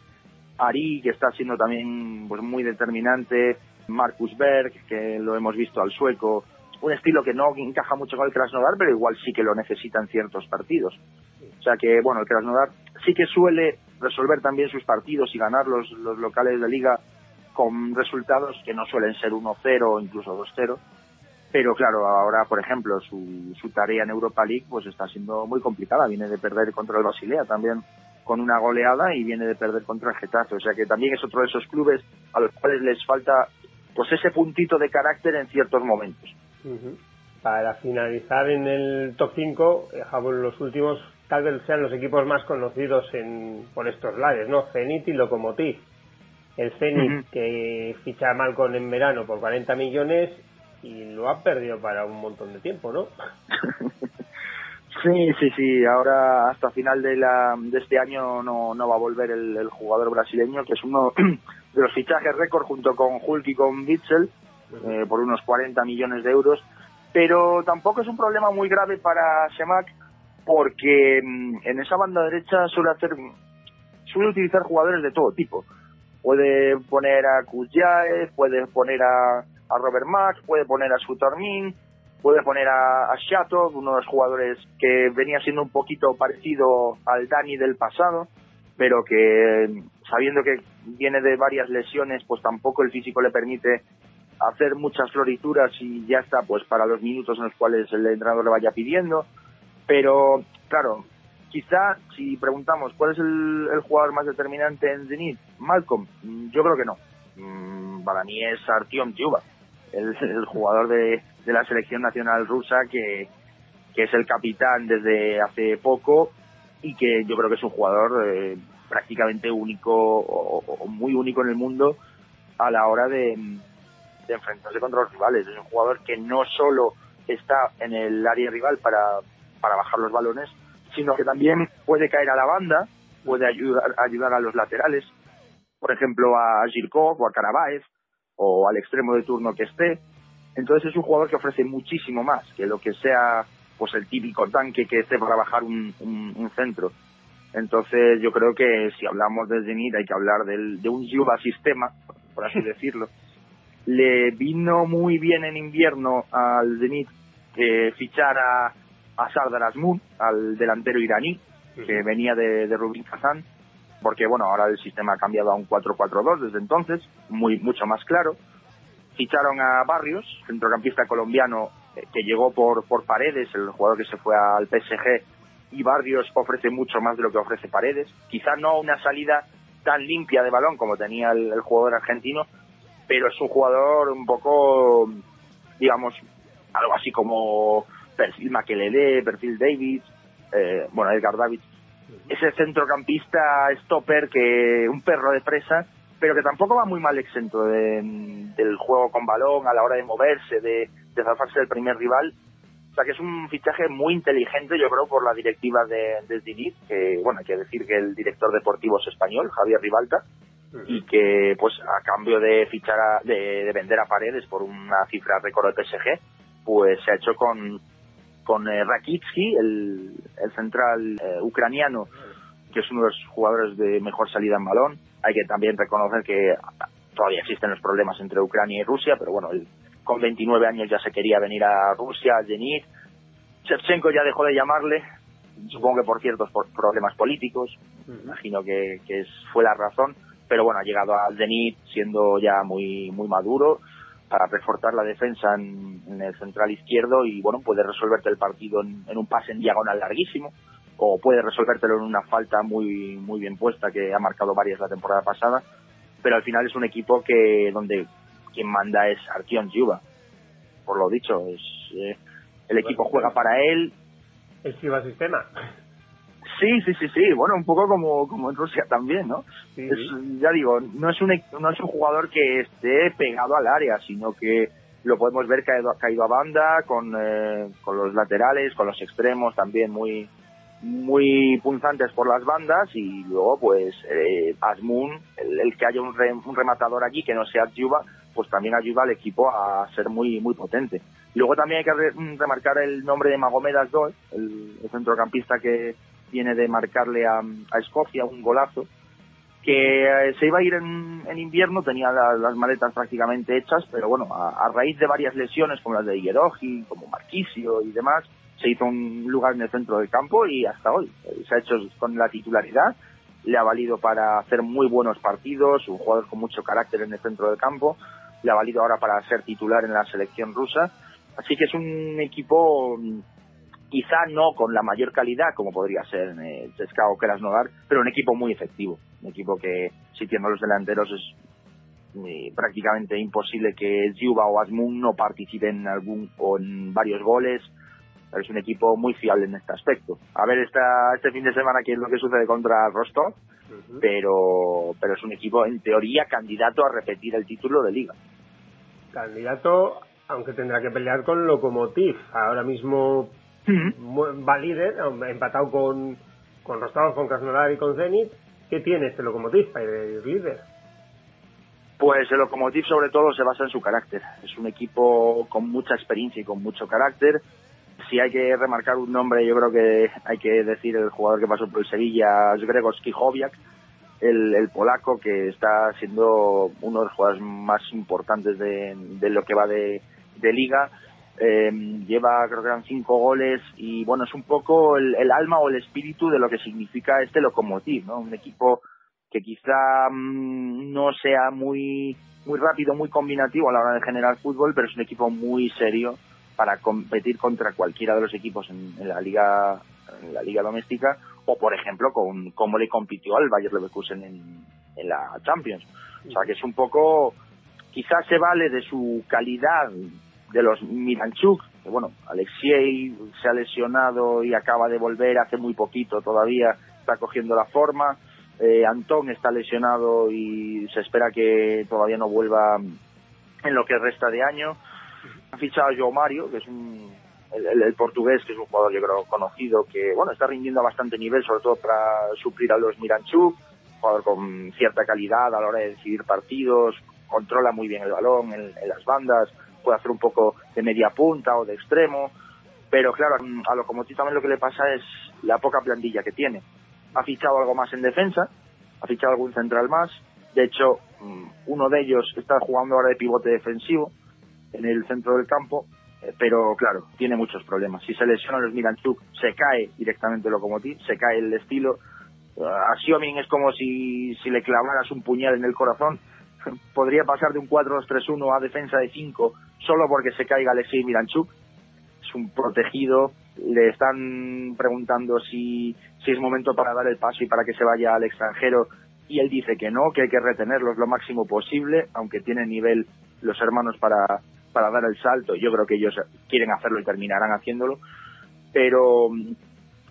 Ari, que está siendo también pues, muy determinante. Marcus Berg, que lo hemos visto al sueco. Un estilo que no encaja mucho con el Krasnodar, pero igual sí que lo necesita en ciertos partidos. O sea que, bueno, el Krasnodar sí que suele resolver también sus partidos y ganar los, los locales de liga con resultados que no suelen ser 1-0 o incluso 2-0. Pero claro, ahora, por ejemplo, su, su tarea en Europa League pues está siendo muy complicada. Viene de perder contra el Basilea también con una goleada y viene de perder contra el Getafe. O sea que también es otro de esos clubes a los cuales les falta pues ese puntito de carácter en ciertos momentos.
Para finalizar en el top 5, eh, los últimos tal vez sean los equipos más conocidos en, por estos lares, ¿no? Zenit y Lokomotiv el Zenit que ficha a Malcolm en verano por 40 millones y lo ha perdido para un montón de tiempo, ¿no?
sí, sí, sí. Ahora hasta final de, la, de este año no, no va a volver el, jugador brasileño, que es uno de los fichajes récord junto con Hulk y con Witzel, eh, por unos 40 millones de euros. Pero tampoco es un problema muy grave para Shemak, porque mm, en esa banda derecha suele hacer suele utilizar jugadores de todo tipo puede poner a Kuzyaev, puede poner a, a Robert Max, puede poner a Sutarmin, puede poner a, a Shatov, uno de los jugadores que venía siendo un poquito parecido al Dani del pasado, pero que sabiendo que viene de varias lesiones, pues tampoco el físico le permite hacer muchas florituras y ya está, pues para los minutos en los cuales el entrenador le vaya pidiendo. Pero, claro, Quizá, si preguntamos cuál es el, jugador más determinante en Zenit, Malcolm, mm, yo creo que no. Mm, para mí es Artyom Tiuba, el, jugador de, la selección nacional rusa que, es el capitán desde hace poco y que yo creo que es un jugador eh, prácticamente único o, muy único en el mundo a la hora de, de enfrentarse contra los rivales. Es un jugador que no solo está en el área rival para, para bajar los balones, sino que también puede caer a la banda, puede ayudar, ayudar a los laterales, por ejemplo a Zirkov o a Karabáez o al extremo de turno que esté. Entonces es un jugador que ofrece muchísimo más que lo que sea pues el típico tanque que esté para bajar un, un, centro. Entonces yo creo que si hablamos de Zenit hay que hablar del, de un Yuba sistema, por así decirlo. Le vino muy bien en invierno al Zenit eh, fichar a a Sardar al delantero iraní, que venía de, de Rubin Kazan, porque bueno, ahora el sistema ha cambiado a un 4-4-2 desde entonces, muy mucho más claro. ficharon a Barrios, centrocampista colombiano eh, que llegó por, por Paredes, el jugador que se fue al PSG, y Barrios ofrece mucho más de lo que ofrece Paredes. Quizá no una salida tan limpia de balón como tenía el, jugador argentino, pero es un jugador un poco, digamos, algo así como perfil Makelele, perfil David, eh, bueno, Edgar David. Ese centrocampista stopper que un perro de presa pero que tampoco va muy mal exento del juego con balón a la hora de moverse, de, de zafarse del primer rival. O sea que es un fichaje muy inteligente, yo creo, por la directiva de, de que, bueno, hay que decir que el director deportivo es español, Javier Ribalta, y que, pues, a cambio de fichar, de, vender a Paredes por una cifra récord del PSG, pues se ha hecho con, con eh, Rakitsky, el, el central eh, ucraniano, que es uno de los jugadores de mejor salida en balón. Hay que también reconocer que todavía existen los problemas entre Ucrania y Rusia, pero bueno, él con 29 años ya se quería venir a Rusia, al Zenit. Shevchenko ya dejó de llamarle, supongo que por ciertos problemas políticos, imagino que, fue la razón, pero bueno, ha llegado al Zenit siendo ya muy, muy maduro para reforzar la defensa en, el central izquierdo y bueno, puede resolverte el partido en, en un pase en diagonal larguísimo o puede resolvértelo en una falta muy muy bien puesta que ha marcado varias la temporada pasada pero al final es un equipo que donde quien manda es Artion Yuba. Por lo dicho es eh, el equipo juega para él.
Yuba sistema
sí sí sí sí. Bueno un poco como como en Rusia también no ya digo no es un no es un jugador que esté pegado al área sino que lo podemos ver caído, caído a banda con, eh, con los laterales con los extremos también muy muy punzantes por las bandas y luego pues eh, Asmun, el, que haya un, un, rematador aquí que no sea Juba, pues también ayuda al equipo a ser muy muy potente. Luego también hay que remarcar el nombre de Magomed Asdol, el, centrocampista que viene de marcarle a, Escocia un golazo, que eh, se iba a ir en, invierno, tenía las maletas prácticamente hechas, pero bueno, a, raíz de varias lesiones como las de Hierogi, como Marquisio y demás, se hizo un lugar en el centro del campo y hasta hoy se ha hecho con la titularidad. Le ha valido para hacer muy buenos partidos, un jugador con mucho carácter en el centro del campo. Le ha valido ahora para ser titular en la selección rusa. Así que es un equipo quizá no con la mayor calidad como podría ser el CSKA o Krasnodar, pero un equipo muy efectivo. Un equipo que si tiene los delanteros es eh, prácticamente imposible que Zhuba o Asmun no participen en algún o en varios goles es un equipo muy fiable en este aspecto. A ver esta, este fin de semana qué es lo que sucede contra Rostov, pero, pero es un equipo en teoría candidato a repetir el título de liga.
Candidato, aunque tendrá que pelear con Lokomotiv. Ahora mismo va líder, empatado con, con Rostov, con Krasnodar y con Zenit. ¿Qué tiene este Lokomotiv para ir líder?
Pues el Lokomotiv sobre todo se basa en su carácter. Es un equipo con mucha experiencia y con mucho carácter si hay que remarcar un nombre, yo creo que hay que decir el jugador que pasó por el Sevilla, Gregor Skijoviak, el, polaco que está siendo uno de los jugadores más importantes de, lo que va de, liga. Eh, lleva, creo que eran cinco goles y bueno, es un poco el, alma o el espíritu de lo que significa este Lokomotiv, ¿no? Un equipo que quizá mm, no sea muy muy rápido, muy combinativo a la hora de generar fútbol, pero es un equipo muy serio para competir contra cualquiera de los equipos en, la liga en la liga doméstica o por ejemplo con cómo le compitió al Bayer Leverkusen en, en la Champions o sea que es un poco quizás se vale de su calidad de los Miranchuk que bueno Alexei se ha lesionado y acaba de volver hace muy poquito todavía está cogiendo la forma. Eh, Antón está lesionado y se espera que todavía no vuelva en lo que resta de año. Ha fichado a Joe Mario, que es un, el, portugués, que es un jugador yo creo conocido, que bueno está rindiendo a bastante nivel, sobre todo para suplir a los Miranchuk, jugador con cierta calidad a la hora de decidir partidos, controla muy bien el balón en, las bandas, puede hacer un poco de media punta o de extremo, pero claro, a Locomotiv también lo que le pasa es la poca plantilla que tiene. Ha fichado algo más en defensa, ha fichado algún central más, de hecho, mm, uno de ellos está jugando ahora de pivote defensivo, en el centro del campo, eh, pero claro, tiene muchos problemas. Si se lesiona los Miranchuk, se cae directamente locomotiv, se cae el estilo. a Siomin es como si, si le clavaras un puñal en el corazón podría pasar de un 4-2-3-1 a defensa de 5 solo porque se caiga Alexei Miranchuk. Es un protegido, le están preguntando si, si es momento para dar el paso y para que se vaya al extranjero y él dice que no, que hay que retenerlos lo máximo posible, aunque tienen nivel los hermanos para, para dar el salto. Yo creo que ellos quieren hacerlo y terminarán haciéndolo. Pero,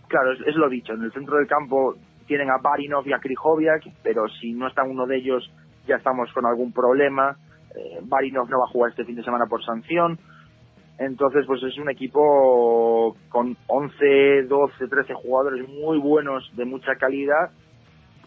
claro, es, lo dicho, en el centro del campo tienen a Barinov y a Krijoviak, pero si no está uno de ellos ya estamos con algún problema. Eh, Barinov no va a jugar este fin de semana por sanción. Entonces, pues es un equipo con 11, 12, 13 jugadores muy buenos, de mucha calidad,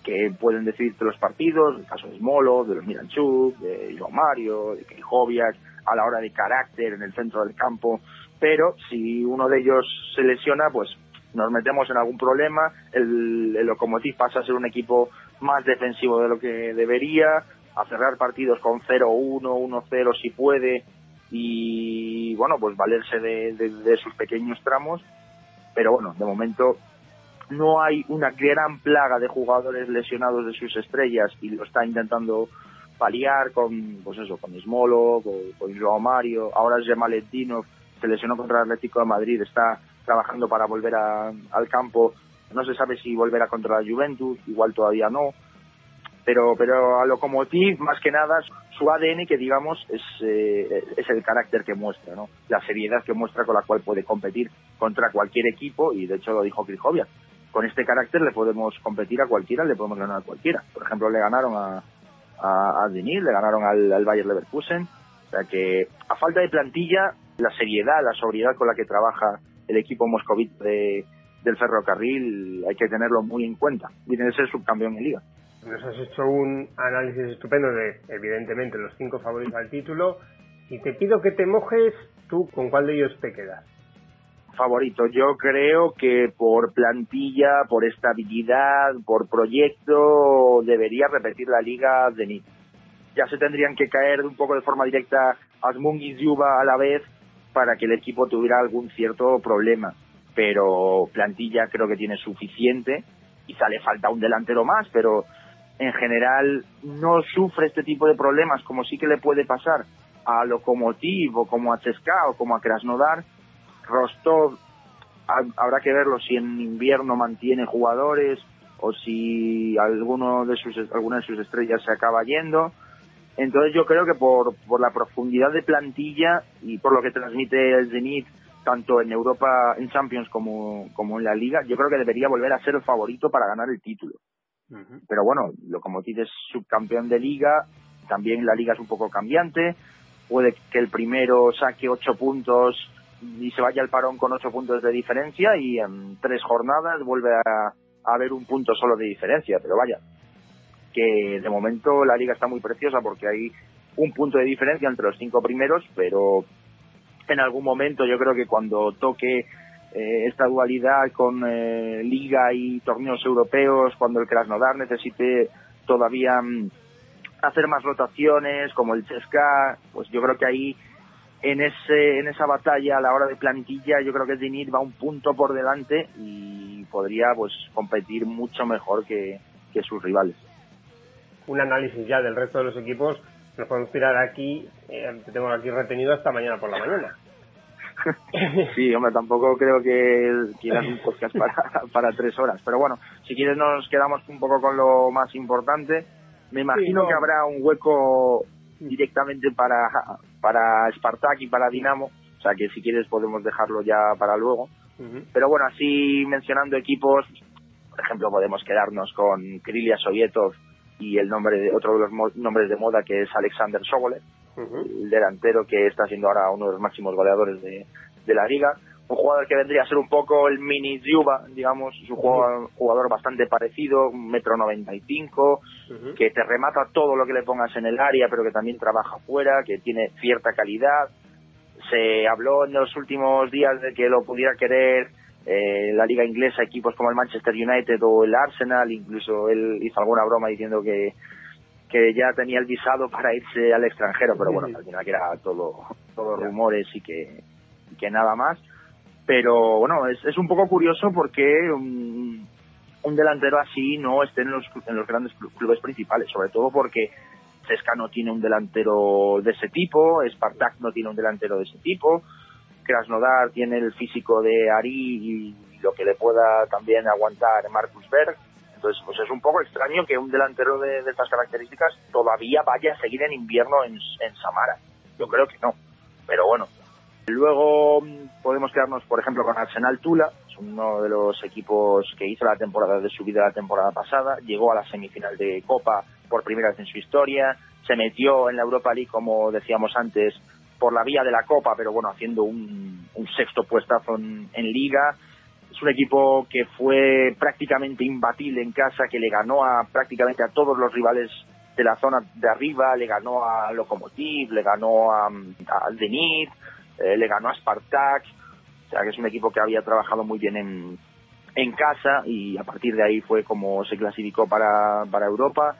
que pueden decidirte los partidos, el caso de Smolo, de los Miranchuk, de João Mario, de Krijoviak, a la hora de carácter en el centro del campo, pero si uno de ellos se lesiona, pues nos metemos en algún problema, el, el Lokomotiv pasa a ser un equipo más defensivo de lo que debería, a cerrar partidos con 0-1, 1-0 si puede, y bueno, pues valerse de, de sus pequeños tramos, pero bueno, de momento no hay una gran plaga de jugadores lesionados de sus estrellas y lo está intentando paliar con, pues eso, con Ismolo, con, con Joao Mario, ahora es Dinov, se lesionó contra el Atlético de Madrid, está trabajando para volver al campo, no se sabe si volverá contra la Juventus, igual todavía no, pero pero a Lokomotiv más que nada su ADN que digamos es eh, es el carácter que muestra no la seriedad que muestra con la cual puede competir contra cualquier equipo y de hecho lo dijo Krijoviak con este carácter le podemos competir a cualquiera, le podemos ganar a cualquiera. Por ejemplo, le ganaron a, a, le ganaron al, al Bayer Leverkusen. O sea que, a falta de plantilla, la seriedad, la sobriedad con la que trabaja el equipo moscovita de, del ferrocarril hay que tenerlo muy en cuenta. Viene de ser subcampeón en liga.
Nos has hecho un análisis estupendo de, evidentemente, los cinco favoritos al título. Y te pido que te mojes tú con cuál de ellos te quedas
favorito. Yo creo que por plantilla, por estabilidad, por proyecto, debería repetir la liga Zenit. Ya se tendrían que caer un poco de forma directa Asmung y Zuba a la vez para que el equipo tuviera algún cierto problema. Pero plantilla creo que tiene suficiente. Quizá le falta un delantero más, pero en general no sufre este tipo de problemas como sí que le puede pasar a Lokomotiv o como a CSKA o como a Krasnodar Rostov habrá que verlo si en invierno mantiene jugadores o si alguno de sus alguna de sus estrellas se acaba yendo. Entonces yo creo que por, por la profundidad de plantilla y por lo que transmite el Zenit tanto en Europa en Champions como, como en la Liga, yo creo que debería volver a ser el favorito para ganar el título. Pero bueno, lo como es subcampeón de Liga, también la Liga es un poco cambiante, puede que el primero saque ocho puntos y se vaya al parón con ocho puntos de diferencia y en tres jornadas vuelve a, haber un punto solo de diferencia, pero vaya, que de momento la liga está muy preciosa porque hay un punto de diferencia entre los cinco primeros, pero en algún momento yo creo que cuando toque eh, esta dualidad con eh, liga y torneos europeos, cuando el Krasnodar necesite todavía mm, hacer más rotaciones, como el Chesca, pues yo creo que ahí en ese en esa batalla a la hora de plantilla yo creo que Zenit va un punto por delante y podría pues competir mucho mejor que, sus rivales.
Un análisis ya del resto de los equipos nos podemos tirar aquí eh, tengo aquí retenido hasta mañana por la mañana
sí, hombre, tampoco creo que quieras un podcast para, para tres horas. Pero bueno, si quieres nos quedamos un poco con lo más importante. Me imagino que habrá un hueco directamente para, para Spartak y para Dinamo, o sea que si quieres podemos dejarlo ya para luego. Pero bueno, así mencionando equipos, por ejemplo, podemos quedarnos con Krylia Sovietov y el nombre de otro de los nombres de moda que es Alexander Sobolev, el delantero que está siendo ahora uno de los máximos goleadores de, de la liga. Un jugador que vendría a ser un poco el mini Zuba, digamos, es un jugador, bastante parecido, un metro noventa y cinco, que te remata todo lo que le pongas en el área, pero que también trabaja fuera, que tiene cierta calidad. Se habló en los últimos días de que lo pudiera querer eh, la liga inglesa, equipos como el Manchester United o el Arsenal, incluso él hizo alguna broma diciendo que que ya tenía el visado para irse al extranjero, pero bueno, al final que era todo, todo rumores y que, y que nada más. Pero bueno, es, es un poco curioso porque un, delantero así no esté en los, en los grandes clubes principales, sobre todo porque Ceska no tiene un delantero de ese tipo, Spartak no tiene un delantero de ese tipo, Krasnodar tiene el físico de Ari y lo que le pueda también aguantar Marcus Berg. Entonces, pues es un poco extraño que un delantero de, estas características todavía vaya a seguir en invierno en, Samara. Yo creo que no. Pero bueno. Luego mm, podemos quedarnos, por ejemplo, con Arsenal Tula, es uno de los equipos que hizo la temporada de su vida la temporada pasada, llegó a la semifinal de Copa por primera vez en su historia, se metió en la Europa League, como decíamos antes, por la vía de la Copa, pero bueno, haciendo un, sexto puestazo en, Liga. Es un equipo que fue prácticamente imbatible en casa, que le ganó a prácticamente a todos los rivales de la zona de arriba, le ganó a Lokomotiv, le ganó a, Zenit, eh, le ganó a Spartak, o sea que es un equipo que había trabajado muy bien en, en casa y a partir de ahí fue como se clasificó para, para Europa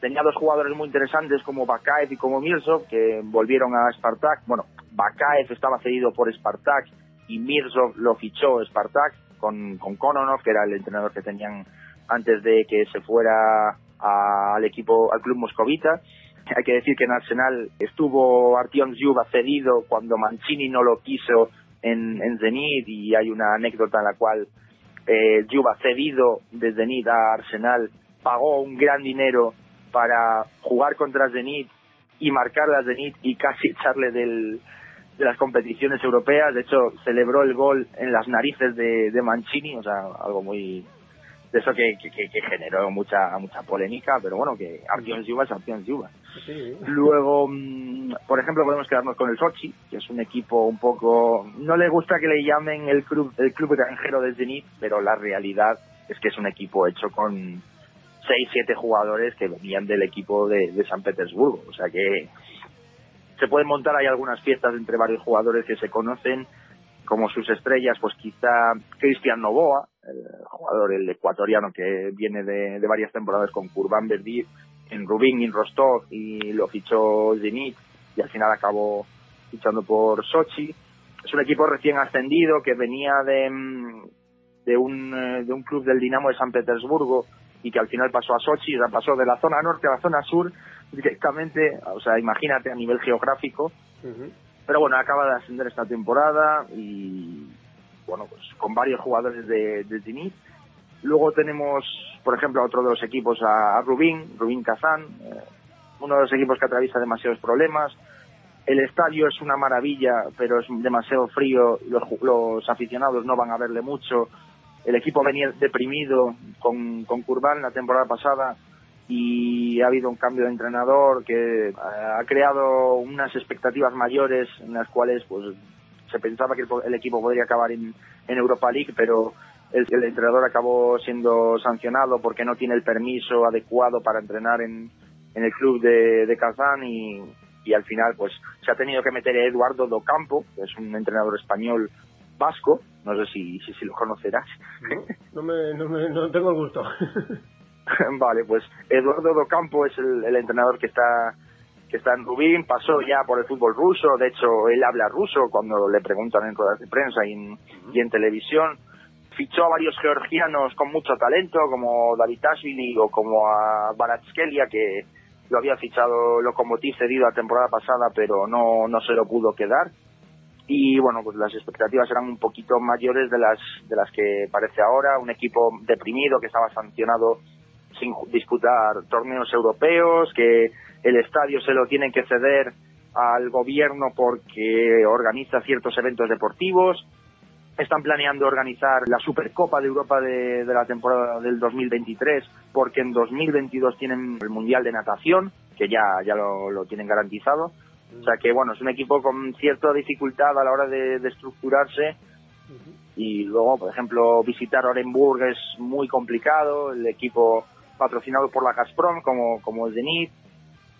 tenía dos jugadores muy interesantes como Bakaev y como Mirzov que volvieron a Spartak. Bueno, Bakaev estaba cedido por Spartak y Mirzov lo fichó Spartak con, con Kononov, que era el entrenador que tenían antes de que se fuera al equipo, al club moscovita. Hay que decir que en Arsenal estuvo Artyom Zyuba cedido cuando Mancini no lo quiso en, en Zenit y hay una anécdota en la cual eh, cedido de Zenit a Arsenal pagó un gran dinero para jugar contra Zenit y marcar a Zenit y casi echarle del, de las competiciones europeas. De hecho, celebró el gol en las narices de, de Mancini, o sea, algo muy de eso que, que, generó mucha mucha polémica, pero bueno, que Artyom Yuba es Artyom Yuba. Luego, mm, por ejemplo, podemos quedarnos con el Sochi, que es un equipo un poco... No le gusta que le llamen el club el club extranjero de Zenit, pero la realidad es que es un equipo hecho con, seis, siete jugadores que venían del equipo de, San Petersburgo. O sea que se pueden montar ahí algunas fiestas entre varios jugadores que se conocen, como sus estrellas, pues quizá Cristian Novoa, el jugador el ecuatoriano que viene de, varias temporadas con Kurban Verdi en Rubin en Rostov y lo fichó Zenit y al final acabó fichando por Sochi. Es un equipo recién ascendido que venía de, de, un, eh, de un club del Dinamo de San Petersburgo y que al final pasó a Sochi, o pasó de la zona norte a la zona sur directamente, o sea, imagínate a nivel geográfico. Pero bueno, acaba de ascender esta temporada y bueno, pues con varios jugadores de, de. Luego tenemos, por ejemplo, a otro de los equipos, a, Rubín, Rubín Kazán, eh, uno de los equipos que atraviesa demasiados problemas. El estadio es una maravilla, pero es demasiado frío, los, los aficionados no van a verle mucho el equipo venía deprimido con, con Curván la temporada pasada y ha habido un cambio de entrenador que eh, ha creado unas expectativas mayores en las cuales pues se pensaba que el, equipo podría acabar en, Europa League, pero el, entrenador acabó siendo sancionado porque no tiene el permiso adecuado para entrenar en, en el club de, Kazán y, al final pues se ha tenido que meter a Eduardo Docampo, que es un entrenador español vasco, no sé si, si, lo conocerás.
No, me, no, me, no tengo el gusto.
vale, pues Eduardo Docampo es el, entrenador que está que está en Rubín, pasó ya por el fútbol ruso, de hecho él habla ruso cuando le preguntan en ruedas de prensa y en, y en televisión. Fichó a varios georgianos con mucho talento, como Davitashvili o como a Baratskelia, que lo había fichado Lokomotiv cedido la temporada pasada, pero no, no se lo pudo quedar y bueno, pues las expectativas eran un poquito mayores de las, de las que parece ahora, un equipo deprimido que estaba sancionado sin disputar torneos europeos, que el estadio se lo tienen que ceder al gobierno porque organiza ciertos eventos deportivos, están planeando organizar la Supercopa de Europa de, la temporada del 2023 porque en 2022 tienen el Mundial de Natación, que ya, ya lo tienen garantizado. O sea que, bueno, es un equipo con cierta dificultad a la hora de, estructurarse. Y luego, por ejemplo, visitar Orenburg es muy complicado. El equipo patrocinado por la Gazprom, como, como el Zenit.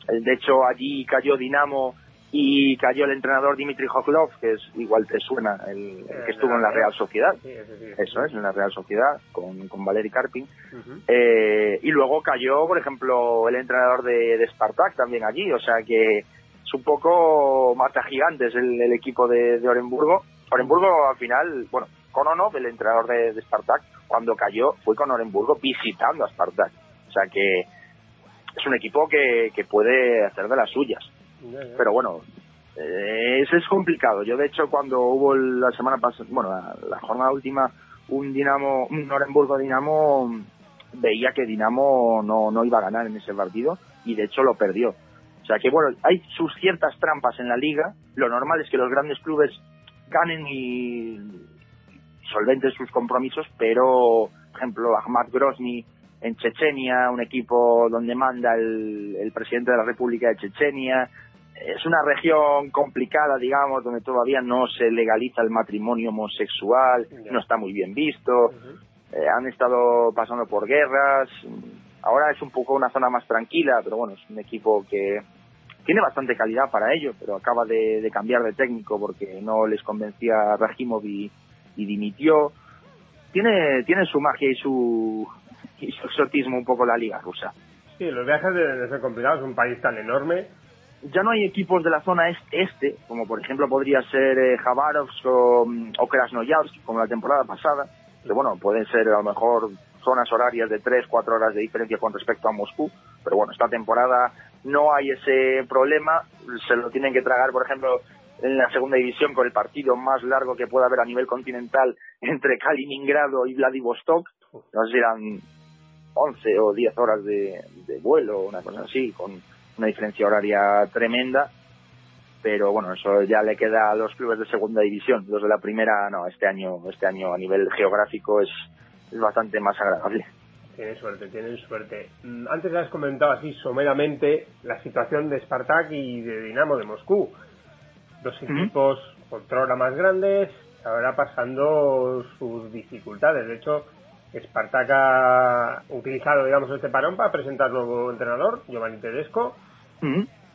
De hecho, allí cayó Dinamo y cayó el entrenador Dimitri Hoklov, que es igual te suena, el, que estuvo en la Real Sociedad. Eso es, en la Real Sociedad, con, con Valery Karpin. Eh, y luego cayó, por ejemplo, el entrenador de, de Spartak también allí. O sea que un poco mata gigantes el, equipo de, Orenburgo. Orenburgo al final, bueno, con no el entrenador de, Spartak, cuando cayó fue con Orenburgo visitando a Spartak. O sea que es un equipo que, que puede hacer de las suyas. Pero bueno, eh, es complicado. Yo, de hecho, cuando hubo la semana pasada, bueno, la, jornada última, un Dinamo, un Norenburgo Dinamo, veía que Dinamo no, no iba a ganar en ese partido y de hecho lo perdió. O sea que, bueno, hay sus ciertas trampas en la liga. Lo normal es que los grandes clubes ganen y solventen sus compromisos, pero, por ejemplo, Ahmad Grozny en Chechenia, un equipo donde manda el, el presidente de la República de Chechenia, es una región complicada, digamos, donde todavía no se legaliza el matrimonio homosexual, no está muy bien visto, eh, han estado pasando por guerras, ahora es un poco una zona más tranquila, pero bueno, es un equipo que tiene bastante calidad para ello, pero acaba de, cambiar de técnico porque no les convencía Rajimov y, dimitió. Tiene, tiene su magia y su, y su exotismo un poco la liga rusa.
Sí, los viajes deben ser complicados, es un país tan enorme
ya no hay equipos de la zona este, como por ejemplo podría ser eh, o, o Krasnoyarsk, como la temporada pasada, que bueno, pueden ser a lo mejor zonas horarias de 3, 4 horas de diferencia con respecto a Moscú, pero bueno, esta temporada no hay ese problema, se lo tienen que tragar, por ejemplo, en la segunda división con el partido más largo que pueda haber a nivel continental entre Kaliningrado y Vladivostok, no sé si eran 11 o 10 horas de, de vuelo, una cosa así, con una diferencia horaria tremenda, pero bueno, eso ya le queda a los clubes de segunda división. Los de la primera, no, este año, este año a nivel geográfico es, es bastante más agradable.
Tienen suerte, tienen suerte. Mm, antes has comentado así someramente la situación de Spartak y de Dinamo de Moscú. Dos equipos con programas grandes, ahora pasando sus dificultades. De hecho, Spartak ha utilizado, digamos, este parón para presentar nuevo entrenador, Giovanni Tedesco,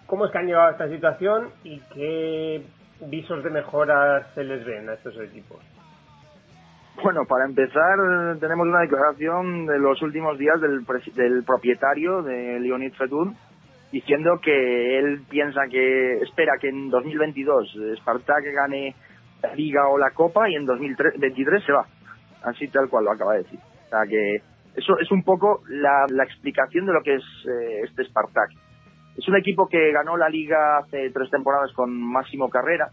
¿Cómo es que han llegado a esta situación y qué visos de mejora se les ven a estos equipos?
Bueno, para empezar, tenemos una declaración de los últimos días del, del propietario de Leonid Fetun diciendo que él piensa que espera que en 2022 Spartak gane la Liga o la Copa y en 2023 se va. Así tal cual lo acaba de decir. O sea que eso es un poco la, explicación de lo que es eh, este Spartak. Es un equipo que ganó la liga hace tres temporadas con máximo carrera,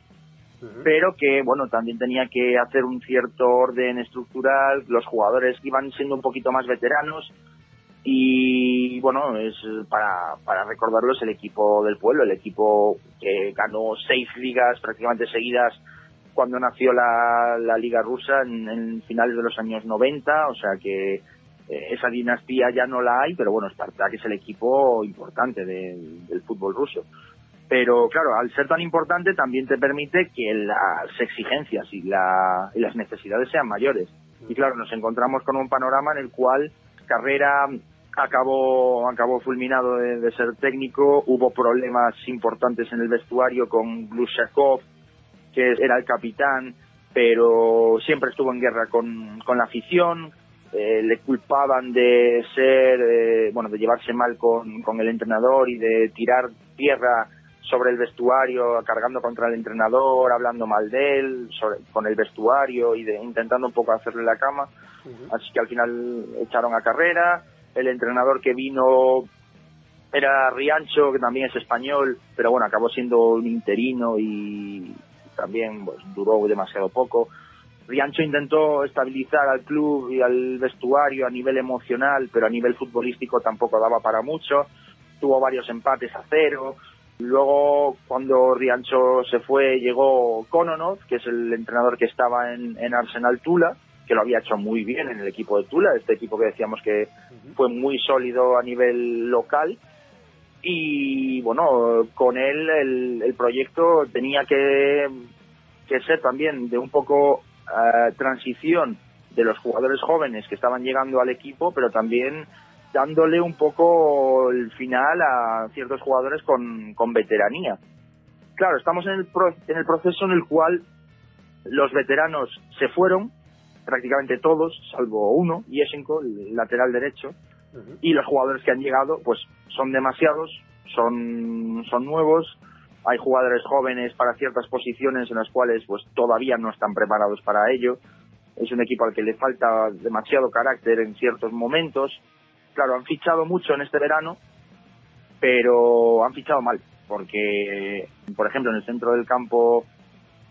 pero que, bueno, también tenía que hacer un cierto orden estructural, los jugadores iban siendo un poquito más veteranos y, bueno, es para, para recordarlo es el equipo del pueblo, el equipo que ganó seis ligas prácticamente seguidas cuando nació la, la liga rusa en, en finales de los años 90, o sea que eh, esa dinastía ya no la hay, pero bueno, Spartak es el equipo importante del fútbol ruso. Pero claro, al ser tan importante también te permite que las exigencias y, las necesidades sean mayores. Y claro, nos encontramos con un panorama en el cual Carrera acabó, acabó fulminado de, ser técnico, hubo problemas importantes en el vestuario con Glushakov, que era el capitán, pero siempre estuvo en guerra con, con la afición, eh, le culpaban de ser, eh, bueno, de llevarse mal con, con el entrenador y de tirar tierra sobre el vestuario, cargando contra el entrenador, hablando mal de él, con el vestuario y de, intentando un poco hacerle la cama. Así que al final echaron a carrera. El entrenador que vino era Riancho, que también es español, pero bueno, acabó siendo un interino y también pues, duró demasiado poco. Riancho intentó estabilizar al club y al vestuario a nivel emocional, pero a nivel futbolístico tampoco daba para mucho. Tuvo varios empates a cero. Luego, cuando Riancho se fue, llegó Kononov, que es el entrenador que estaba en, Arsenal Tula, que lo había hecho muy bien en el equipo de Tula, este equipo que decíamos que fue muy sólido a nivel local. Y bueno, con él el, proyecto tenía que, que ser también de un poco transición de los jugadores jóvenes que estaban llegando al equipo, pero también dándole un poco el final a ciertos jugadores con, con veteranía. Claro, estamos en el, en el proceso en el cual los veteranos se fueron, prácticamente todos, salvo uno, Yesenko, el lateral derecho, y los jugadores que han llegado, pues son demasiados, son, son nuevos, hay jugadores jóvenes para ciertas posiciones en las cuales pues todavía no están preparados para ello. Es un equipo al que le falta demasiado carácter en ciertos momentos. Claro, han fichado mucho en este verano, pero han fichado mal, porque, por ejemplo, en el centro del campo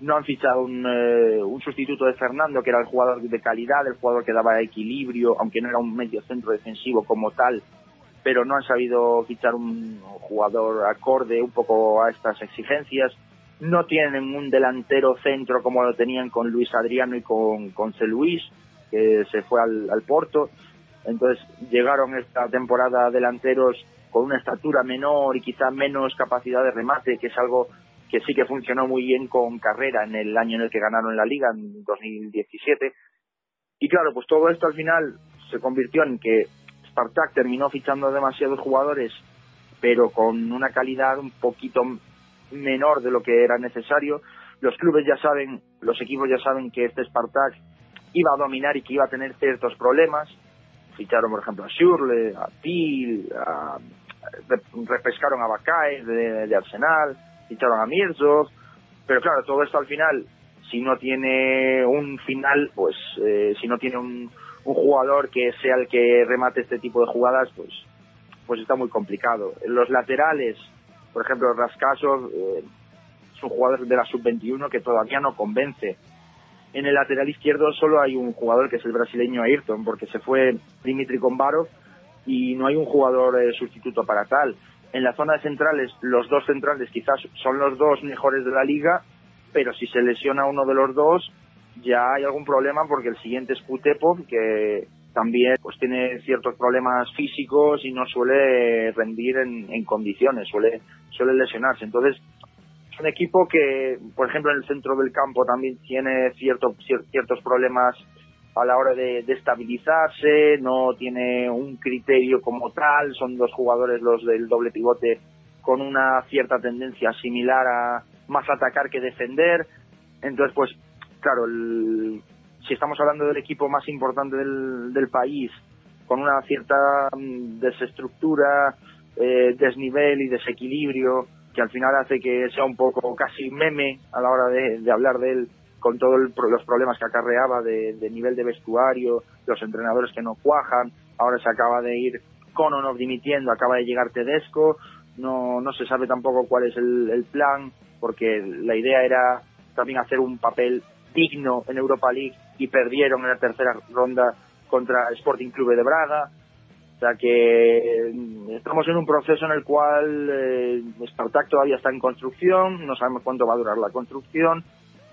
no han fichado un, eh, un, sustituto de Fernando, que era el jugador de calidad, el jugador que daba equilibrio, aunque no era un medio centro defensivo como tal, pero no han sabido fichar un jugador acorde un poco a estas exigencias. No tienen un delantero centro como lo tenían con Luis Adriano y con, con C. Luis, que se fue al, al Porto. Entonces llegaron esta temporada delanteros con una estatura menor y quizá menos capacidad de remate, que es algo que sí que funcionó muy bien con Carrera en el año en el que ganaron la liga, en 2017. Y claro, pues todo esto al final se convirtió en que Spartak terminó fichando demasiados jugadores, pero con una calidad un poquito menor de lo que era necesario. Los clubes ya saben, los equipos ya saben que este Spartak iba a dominar y que iba a tener ciertos problemas. Ficharon, por ejemplo, a Schürrle, a Thiel, a, repescaron a Bacay de Arsenal, ficharon a Mirzov, pero claro, todo esto al final, si no tiene un final, pues eh, si no tiene un, un, jugador que sea el que remate este tipo de jugadas, pues pues está muy complicado. Los laterales, por ejemplo, Rascaso eh, es un jugador de la sub-21 que todavía no convence. En el lateral izquierdo solo hay un jugador que es el brasileño Ayrton, porque se fue Dimitri Kombarov y no hay un jugador eh, sustituto para tal. En la zona de centrales, los dos centrales quizás son los dos mejores de la liga, pero si se lesiona uno de los dos, ya hay algún problema porque el siguiente es Kutepov, que también pues tiene ciertos problemas físicos y no suele rendir en, en condiciones, suele, suele lesionarse. Entonces, es un equipo que, por ejemplo, en el centro del campo también tiene cierto, ciertos problemas a la hora de, estabilizarse, no tiene un criterio como tal, son dos jugadores los del doble pivote con una cierta tendencia similar a más atacar que defender. Entonces, pues, claro, si estamos hablando del equipo más importante del, del país, con una cierta mm, desestructura, eh, desnivel y desequilibrio, que al final hace que sea un poco casi meme a la hora de hablar de él, con todos los problemas que acarreaba de, nivel de vestuario, los entrenadores que no cuajan, ahora se acaba de ir Kononov dimitiendo, acaba de llegar Tedesco, no, no se sabe tampoco cuál es el, plan, porque la idea era también hacer un papel digno en Europa League y perdieron en la tercera ronda contra Sporting Clube de Braga. O sea que mm, estamos en un proceso en el cual eh, Spartak todavía está en construcción, no sabemos cuánto va a durar la construcción,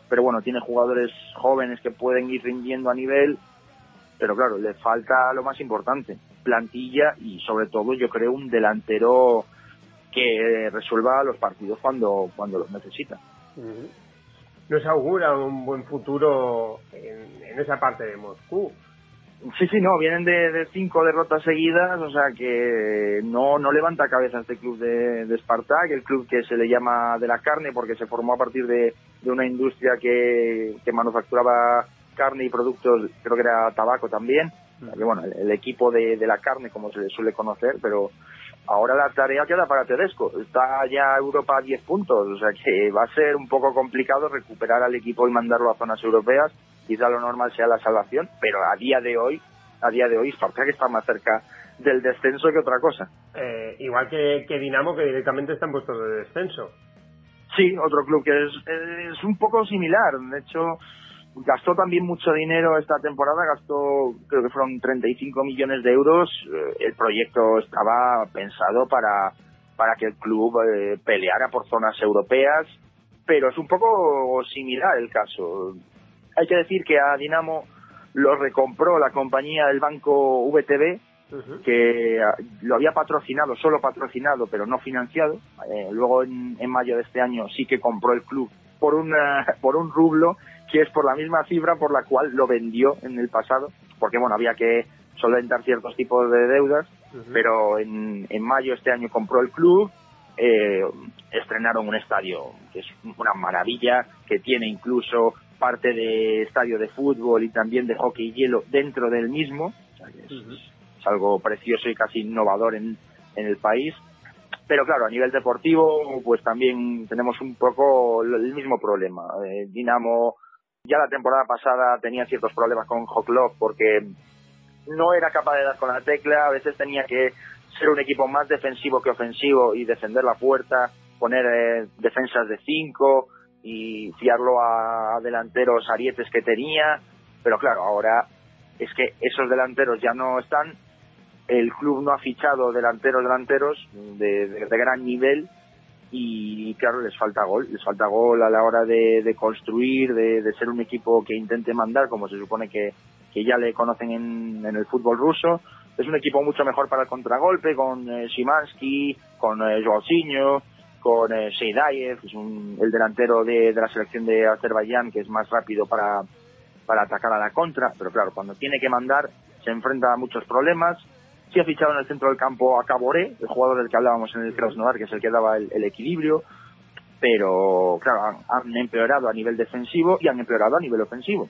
pero bueno, tiene jugadores jóvenes que pueden ir rindiendo a nivel, pero claro, le falta lo más importante, plantilla y sobre todo yo creo un delantero que resuelva los partidos cuando, cuando los necesita.
Nos augura un buen futuro en esa parte de Moscú.
Sí, sí, no, vienen de, cinco derrotas seguidas, o sea que no, no levanta cabeza este club de, de Spartak, el club que se le llama de la carne porque se formó a partir de, de una industria que, que, manufacturaba carne y productos, creo que era tabaco también, bueno, el, equipo de, de, la carne como se le suele conocer, pero ahora la tarea queda para Tedesco, está ya Europa a 10 puntos, o sea que va a ser un poco complicado recuperar al equipo y mandarlo a zonas europeas quizá lo normal sea la salvación, pero a día de hoy, a día de hoy, que está más cerca del descenso que otra cosa.
Eh, igual que, que Dinamo, que directamente está en puestos de descenso.
Sí, otro club que es, es un poco similar. De hecho, gastó también mucho dinero esta temporada, gastó creo que fueron 35 millones de euros. Eh, el proyecto estaba pensado para, para que el club eh, peleara por zonas europeas, pero es un poco similar el caso. Hay que decir que a Dinamo lo recompró la compañía del banco VTB, que ah, lo había patrocinado, solo patrocinado, pero no financiado. Eh, luego en, mayo de este año sí que compró el club por, una, por un rublo, que es por la misma cifra por la cual lo vendió en el pasado, porque bueno, había que solventar ciertos tipos de deudas, pero en, en mayo este año compró el club, eh, estrenaron un estadio que es una maravilla, que tiene incluso parte de estadio de fútbol y también de hockey y hielo dentro del mismo. es, algo precioso y casi innovador en, en el país. Pero claro, a nivel deportivo, pues también tenemos un poco el mismo problema. Eh, Dinamo ya la temporada pasada tenía ciertos problemas con Hoklov porque no era capaz de dar con la tecla, a veces tenía que ser un equipo más defensivo que ofensivo y defender la puerta, poner eh, defensas de cinco y fiarlo a, delanteros arietes que tenía, pero claro, ahora es que esos delanteros ya no están, el club no ha fichado delanteros delanteros de, gran nivel. Y claro, les falta gol, les falta gol a la hora de, construir, de, ser un equipo que intente mandar, como se supone que, que ya le conocen en, el fútbol ruso, es un equipo mucho mejor para el contragolpe, con eh, con eh, con eh, que es el delantero de, la selección de Azerbaiyán, que es más rápido para, para atacar a la contra, pero claro, cuando tiene que mandar se enfrenta a muchos problemas. Sí ha fichado en el centro del campo a Caboré, el jugador del que hablábamos en el Krasnodar, que es el que daba el, equilibrio, pero claro, han, han, empeorado a nivel defensivo y han empeorado a nivel ofensivo.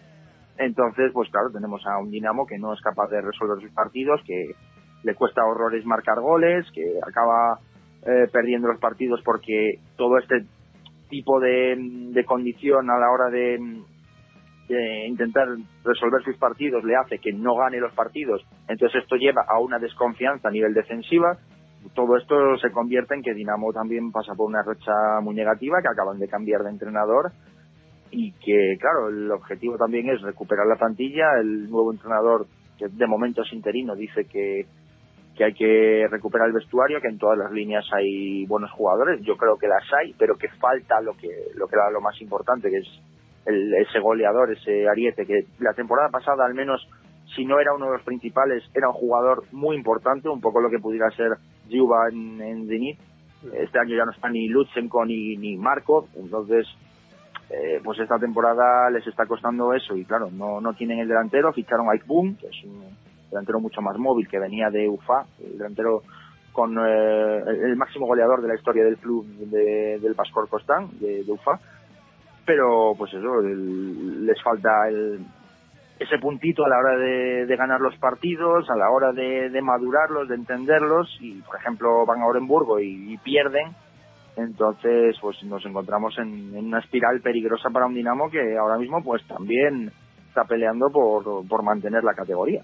Entonces, pues claro, tenemos a un Dinamo que no es capaz de resolver sus partidos, que le cuesta horrores marcar goles, que acaba eh, perdiendo los partidos porque todo este tipo de, condición a la hora de, intentar resolver sus partidos le hace que no gane los partidos. Entonces esto lleva a una desconfianza a nivel defensiva. Todo esto se convierte en que Dinamo también pasa por una racha muy negativa, que acaban de cambiar de entrenador y que, claro, el objetivo también es recuperar la plantilla. El nuevo entrenador, que de momento es interino, dice que, que hay que recuperar el vestuario, que en todas las líneas hay buenos jugadores. Yo creo que las hay, pero que falta lo que, lo que era lo más importante, que es el, ese goleador, ese ariete, que la temporada pasada al menos si no era uno de los principales, era un jugador muy importante, un poco lo que pudiera ser Juba en, en. Este año ya no está ni Lutsenko ni, ni Marco, entonces eh, pues esta temporada les está costando eso y claro, no, no tienen el delantero, ficharon a Ike Boom, que es un delantero mucho más móvil que venía de UFA, el delantero con eh, el máximo goleador de la historia del club del Pascor Costán, de, UFA, pero pues eso, les falta el, ese puntito a la hora de, ganar los partidos, a la hora de, madurarlos, de entenderlos, y por ejemplo van a Orenburgo y pierden, entonces, pues nos encontramos en, una espiral peligrosa para un Dinamo que ahora mismo, pues también está peleando por mantener la categoría.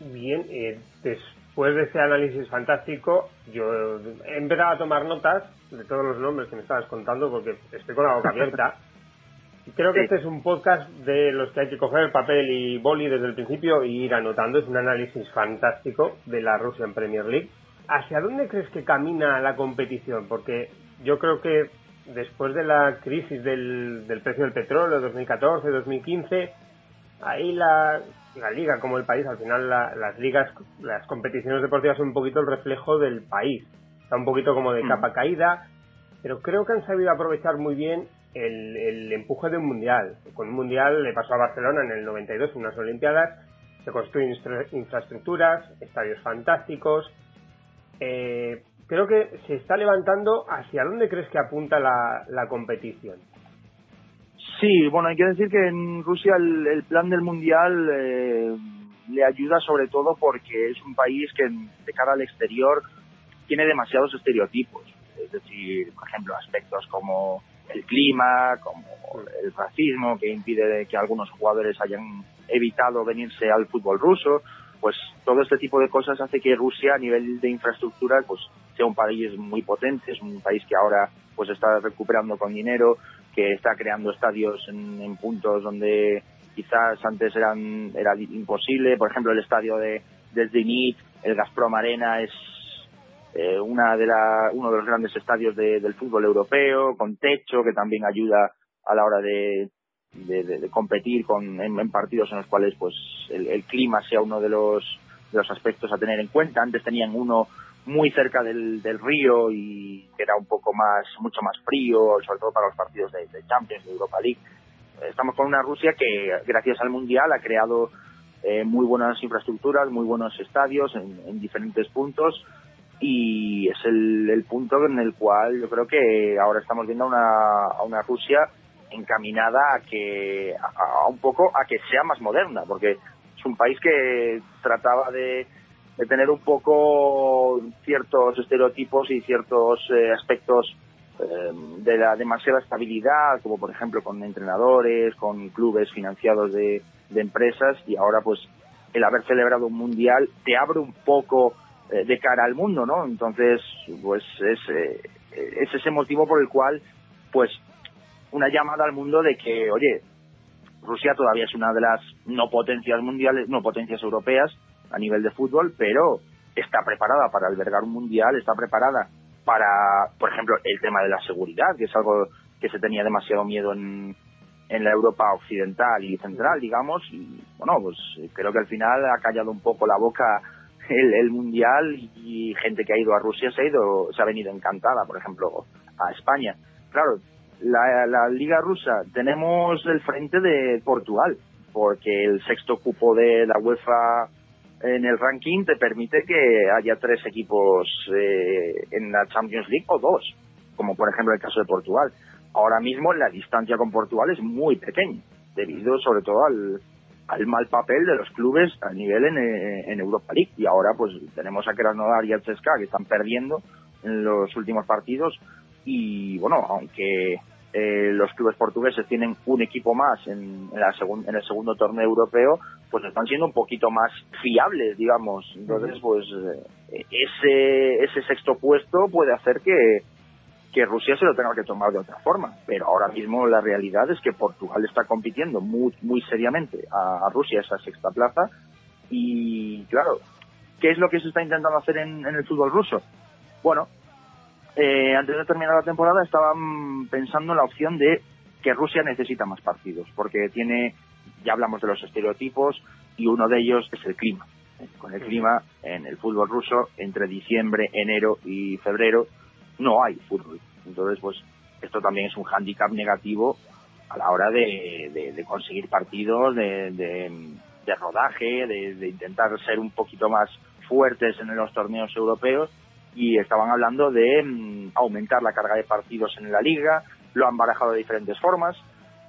Bien, eh, después de ese análisis fantástico, yo he empezado a tomar notas de todos los nombres que me estabas contando porque estoy con la boca abierta. Creo que este es un podcast de los que hay que coger el papel y boli desde el principio y ir anotando. Es un análisis fantástico de la Russian Premier League ¿hacia dónde crees que camina la competición? Porque yo creo que después de la crisis del, precio del petróleo 2014, 2015, ahí la, liga como el país, al final las ligas, las competiciones deportivas son un poquito el reflejo del país. Está un poquito como de mm. capa caída, pero creo que han sabido aprovechar muy bien el, el empuje de un mundial. Con un mundial le pasó a Barcelona en el 92, en unas Olimpiadas, se construyen infraestructuras, estadios fantásticos, eh, creo que se está levantando. ¿Hacia dónde crees que apunta la, competición?
Sí, bueno, hay que decir que en Rusia el, plan del Mundial eh, le ayuda sobre todo porque es un país que de cara al exterior tiene demasiados estereotipos. Es decir, por ejemplo, aspectos como el clima, como el racismo, que impide que algunos jugadores hayan evitado venirse al fútbol ruso. Pues todo este tipo de cosas hace que Rusia a nivel de infraestructura pues sea un país muy potente, es un país que ahora pues está recuperando con dinero, que está creando estadios en, puntos donde quizás antes eran era imposible, por ejemplo el estadio de, de Zenit, el Gazprom Arena es eh, una de la, uno de los grandes estadios del fútbol europeo, con techo que también ayuda a la hora de, de, competir con, en, partidos en los cuales pues el, clima sea uno de los, de los aspectos a tener en cuenta. Antes tenían uno muy cerca del, del río y que era un poco más, mucho más frío, sobre todo para los partidos de, Champions, de Europa League. Estamos con una Rusia que, gracias al Mundial, ha creado eh, muy buenas infraestructuras, muy buenos estadios en, diferentes puntos y es el, punto en el cual yo creo que ahora estamos viendo una, a una Rusia encaminada a que a, un poco a que sea más moderna porque es un país que trataba de, tener un poco ciertos estereotipos y ciertos eh, aspectos eh, de la demasiada estabilidad como por ejemplo con entrenadores con clubes financiados de, empresas y ahora pues el haber celebrado un mundial te abre un poco eh, de cara al mundo, ¿no? Entonces, pues es, eh, es ese motivo por el cual, pues, una llamada al mundo de que, oye, Rusia todavía es una de las no potencias mundiales, no potencias europeas a nivel de fútbol, pero está preparada para albergar un mundial, está preparada para, por ejemplo, el tema de la seguridad, que es algo que se tenía demasiado miedo en, en la Europa occidental y central, digamos, y bueno, pues creo que al final ha callado un poco la boca el, mundial y gente que ha ido a Rusia se ha ido, se ha venido encantada, por ejemplo, a España. Claro, la, la liga rusa tenemos el frente de Portugal, porque el sexto cupo de la UEFA en el ranking te permite que haya tres equipos eh, en la Champions League o dos, como por ejemplo el caso de Portugal. Ahora mismo la distancia con Portugal es muy pequeña, debido sobre todo al, al mal papel de los clubes a nivel eh, en, Europa League. Y ahora pues tenemos a Krasnodar y al CSKA que están perdiendo en los últimos partidos. Y bueno, aunque eh, los clubes portugueses tienen un equipo más en, la en el segundo torneo europeo, pues están siendo un poquito más fiables, digamos. Entonces, pues eh, ese, ese sexto puesto puede hacer que, que Rusia se lo tenga que tomar de otra forma. Pero ahora mismo la realidad es que Portugal está compitiendo muy, muy seriamente a, Rusia esa sexta plaza. Y claro, ¿qué es lo que se está intentando hacer en, el fútbol ruso? Bueno, eh, antes de terminar la temporada estaban pensando en la opción de que Rusia necesita más partidos, porque tiene, ya hablamos de los estereotipos, y uno de ellos es el clima. Con el clima en el fútbol ruso, entre diciembre, enero y febrero, no hay fútbol. Entonces, pues esto también es un hándicap negativo a la hora de, conseguir partidos, de, rodaje, de, intentar ser un poquito más fuertes en los torneos europeos y estaban hablando de mm, aumentar la carga de partidos en la liga, lo han barajado de diferentes formas,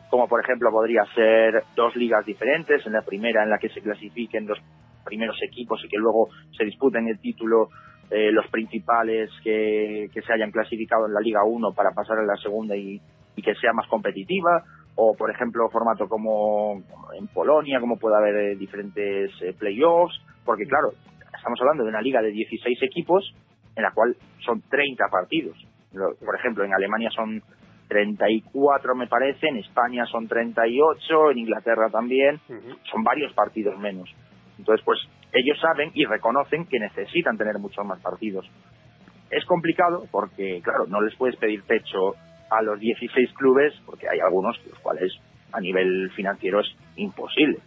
como por ejemplo podría ser dos ligas diferentes, en la primera en la que se clasifiquen los primeros equipos y que luego se disputen el título eh, los principales que, se hayan clasificado en la Liga 1 para pasar a la segunda y, que sea más competitiva, o por ejemplo formato como en Polonia, como puede haber eh, diferentes eh, playoffs, porque claro, estamos hablando de una liga de 16 equipos en la cual son 30 partidos. Por ejemplo, en Alemania son 34 me parece, en España son 38, en Inglaterra también, son varios partidos menos. Entonces, pues ellos saben y reconocen que necesitan tener muchos más partidos. Es complicado porque, claro, no les puedes pedir pecho a los 16 clubes porque hay algunos los cuales a nivel financiero es imposible.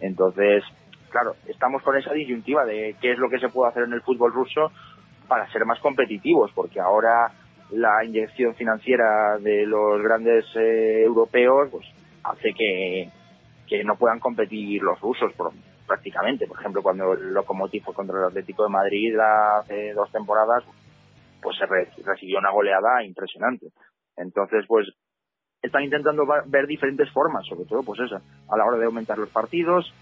Entonces, claro, estamos con esa disyuntiva de qué es lo que se puede hacer en el fútbol ruso para ser más competitivos, porque ahora la inyección financiera de los grandes eh, europeos pues hace que, que no puedan competir los rusos por, prácticamente. Por ejemplo, cuando el Lokomotiv fue contra el Atlético de Madrid hace dos temporadas, pues se recibió una goleada impresionante. Entonces, pues están intentando ver diferentes formas, sobre todo pues esa, a la hora de aumentar los partidos.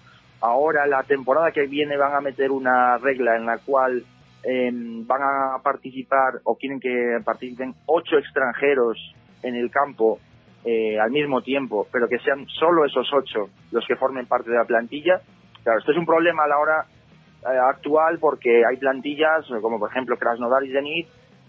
Ahora la temporada que viene van a meter una regla en la cual em, van a participar o quieren que participen ocho extranjeros en el campo eh, al mismo tiempo, pero que sean solo esos ocho los que formen parte de la plantilla Claro, esto es un problema a la hora eh, actual porque hay plantillas, como por ejemplo Krasnodar y Zenit,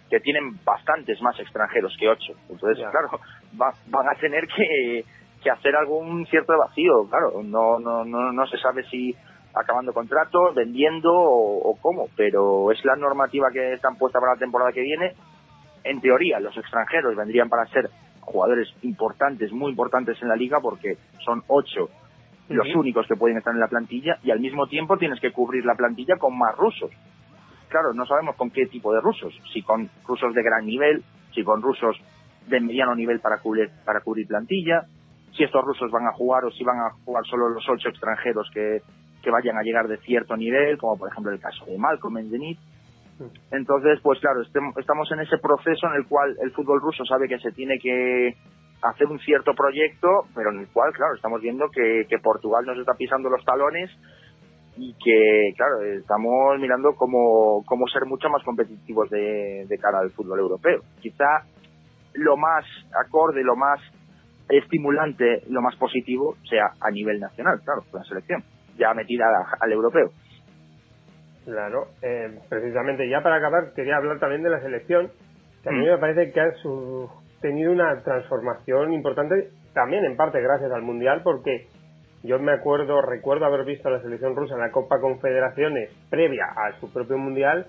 que tienen bastantes más extranjeros que ocho. Entonces, claro, van a tener que, hacer algún cierto vacío. Claro, no, no, no, no se sabe si acabando contratos, vendiendo o, cómo, pero es la normativa que están puesta para la temporada que viene. En teoría, los extranjeros vendrían para ser jugadores importantes, muy importantes en la liga, porque son ocho los únicos que pueden estar en la plantilla, y al mismo tiempo tienes que cubrir la plantilla con más rusos. Claro, no sabemos con qué tipo de rusos, si con rusos de gran nivel, si con rusos de mediano nivel para cubrir, para cubrir plantilla, si estos rusos van a jugar o si van a jugar solo los ocho extranjeros que, que vayan a llegar de cierto nivel, como por ejemplo el caso de Malcolm en Zenit. Entonces, pues claro, estamos en ese proceso en el cual el fútbol ruso sabe que se tiene que hacer un cierto proyecto, pero en el cual, claro, estamos viendo que, Portugal nos está pisando los talones y que, claro, estamos mirando cómo, cómo ser mucho más competitivos de, cara al fútbol europeo. Quizá lo más acorde, lo más estimulante, lo más positivo sea a nivel nacional, claro, con la selección. Ya metida al europeo.
Claro, eh, precisamente ya para acabar quería hablar también de la selección, que a mí me parece que ha tenido una transformación importante también en parte gracias al Mundial, porque yo me acuerdo, recuerdo haber visto a la selección rusa en la Copa Confederaciones previa a su propio Mundial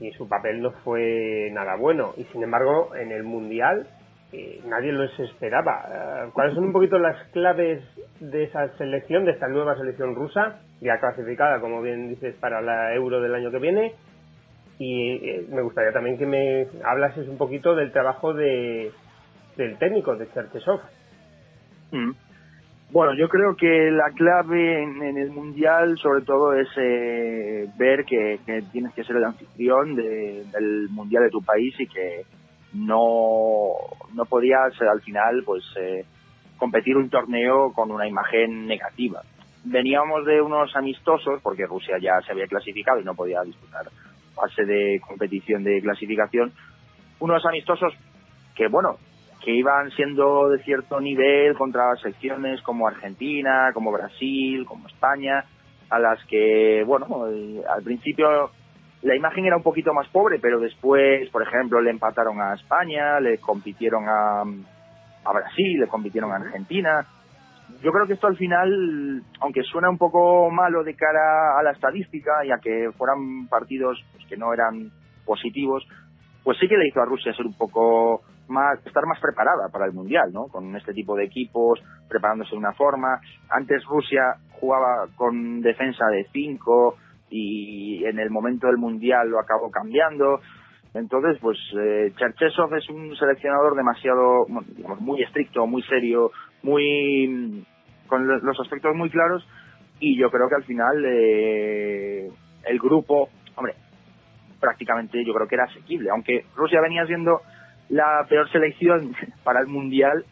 y su papel no fue nada bueno. Y sin embargo, en el Mundial eh, nadie los esperaba. Eh, ¿Cuáles son un poquito las claves de esa selección, de esta nueva selección rusa, ya clasificada, como bien dices, para la Euro del año que viene? Y eh, me gustaría también que me hablases un poquito del trabajo de, del técnico, de Cherchesov.
Mm. Bueno, yo creo que la clave en, el mundial, sobre todo, es eh, ver que, tienes que ser el anfitrión del mundial de tu país y que no, no podías al final, pues, eh, competir un torneo con una imagen negativa. Veníamos de unos amistosos, porque Rusia ya se había clasificado y no podía disputar fase de competición de clasificación, unos amistosos que, bueno, que iban siendo de cierto nivel contra secciones como Argentina, como Brasil, como España, a las que, bueno, eh, al principio la imagen era un poquito más pobre, pero después, por ejemplo, le empataron a España, le compitieron a, a Brasil, le compitieron a Argentina. Yo creo que esto al final, aunque suena un poco malo de cara a la estadística y a que fueran partidos pues, que no eran positivos, pues sí que le hizo a Rusia ser un poco estar más preparada para el mundial, ¿no? Con este tipo de equipos, preparándose de una forma. Antes Rusia jugaba con defensa de 5 y en el momento del mundial lo acabó cambiando. Entonces, pues eh, Cherchesov es un seleccionador demasiado, digamos, muy estricto, muy serio, muy con los aspectos muy claros y yo creo que al final eh, el grupo, hombre, prácticamente yo creo que era asequible, aunque Rusia venía siendo la peor selección para el Mundial,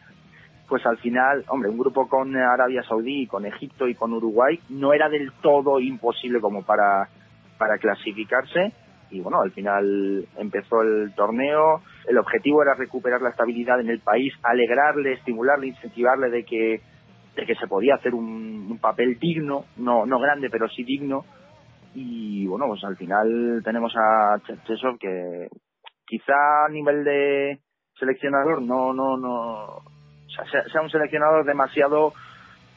pues al final, hombre, un grupo con Arabia Saudí, con Egipto y con Uruguay no era del todo imposible como para, para clasificarse. Y bueno, al final empezó el torneo. El objetivo era recuperar la estabilidad en el país, alegrarle, estimularle, incentivarle de que, de que se podía hacer un, papel digno, no, no grande, pero sí digno. Y bueno, pues al final tenemos a Cherchesov que quizá a nivel de seleccionador no, no, no, sea, un seleccionador demasiado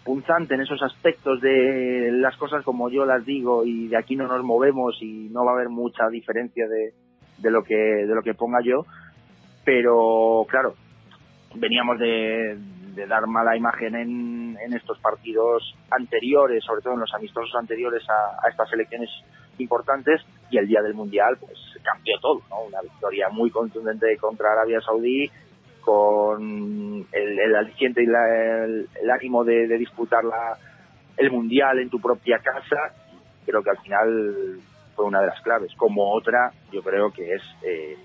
punzante en esos aspectos de las cosas como yo las digo y de aquí no nos movemos y no va a haber mucha diferencia de, de lo que de lo que ponga yo pero claro veníamos de, de dar mala imagen en, en, estos partidos anteriores, sobre todo en los amistosos anteriores a, a, estas elecciones importantes, y el día del Mundial pues cambió todo, ¿no? Una victoria muy contundente contra Arabia Saudí, con el, el aliciente y el, ánimo de, disputar la, el Mundial en tu propia casa, creo que al final fue una de las claves. Como otra, yo creo que es eh,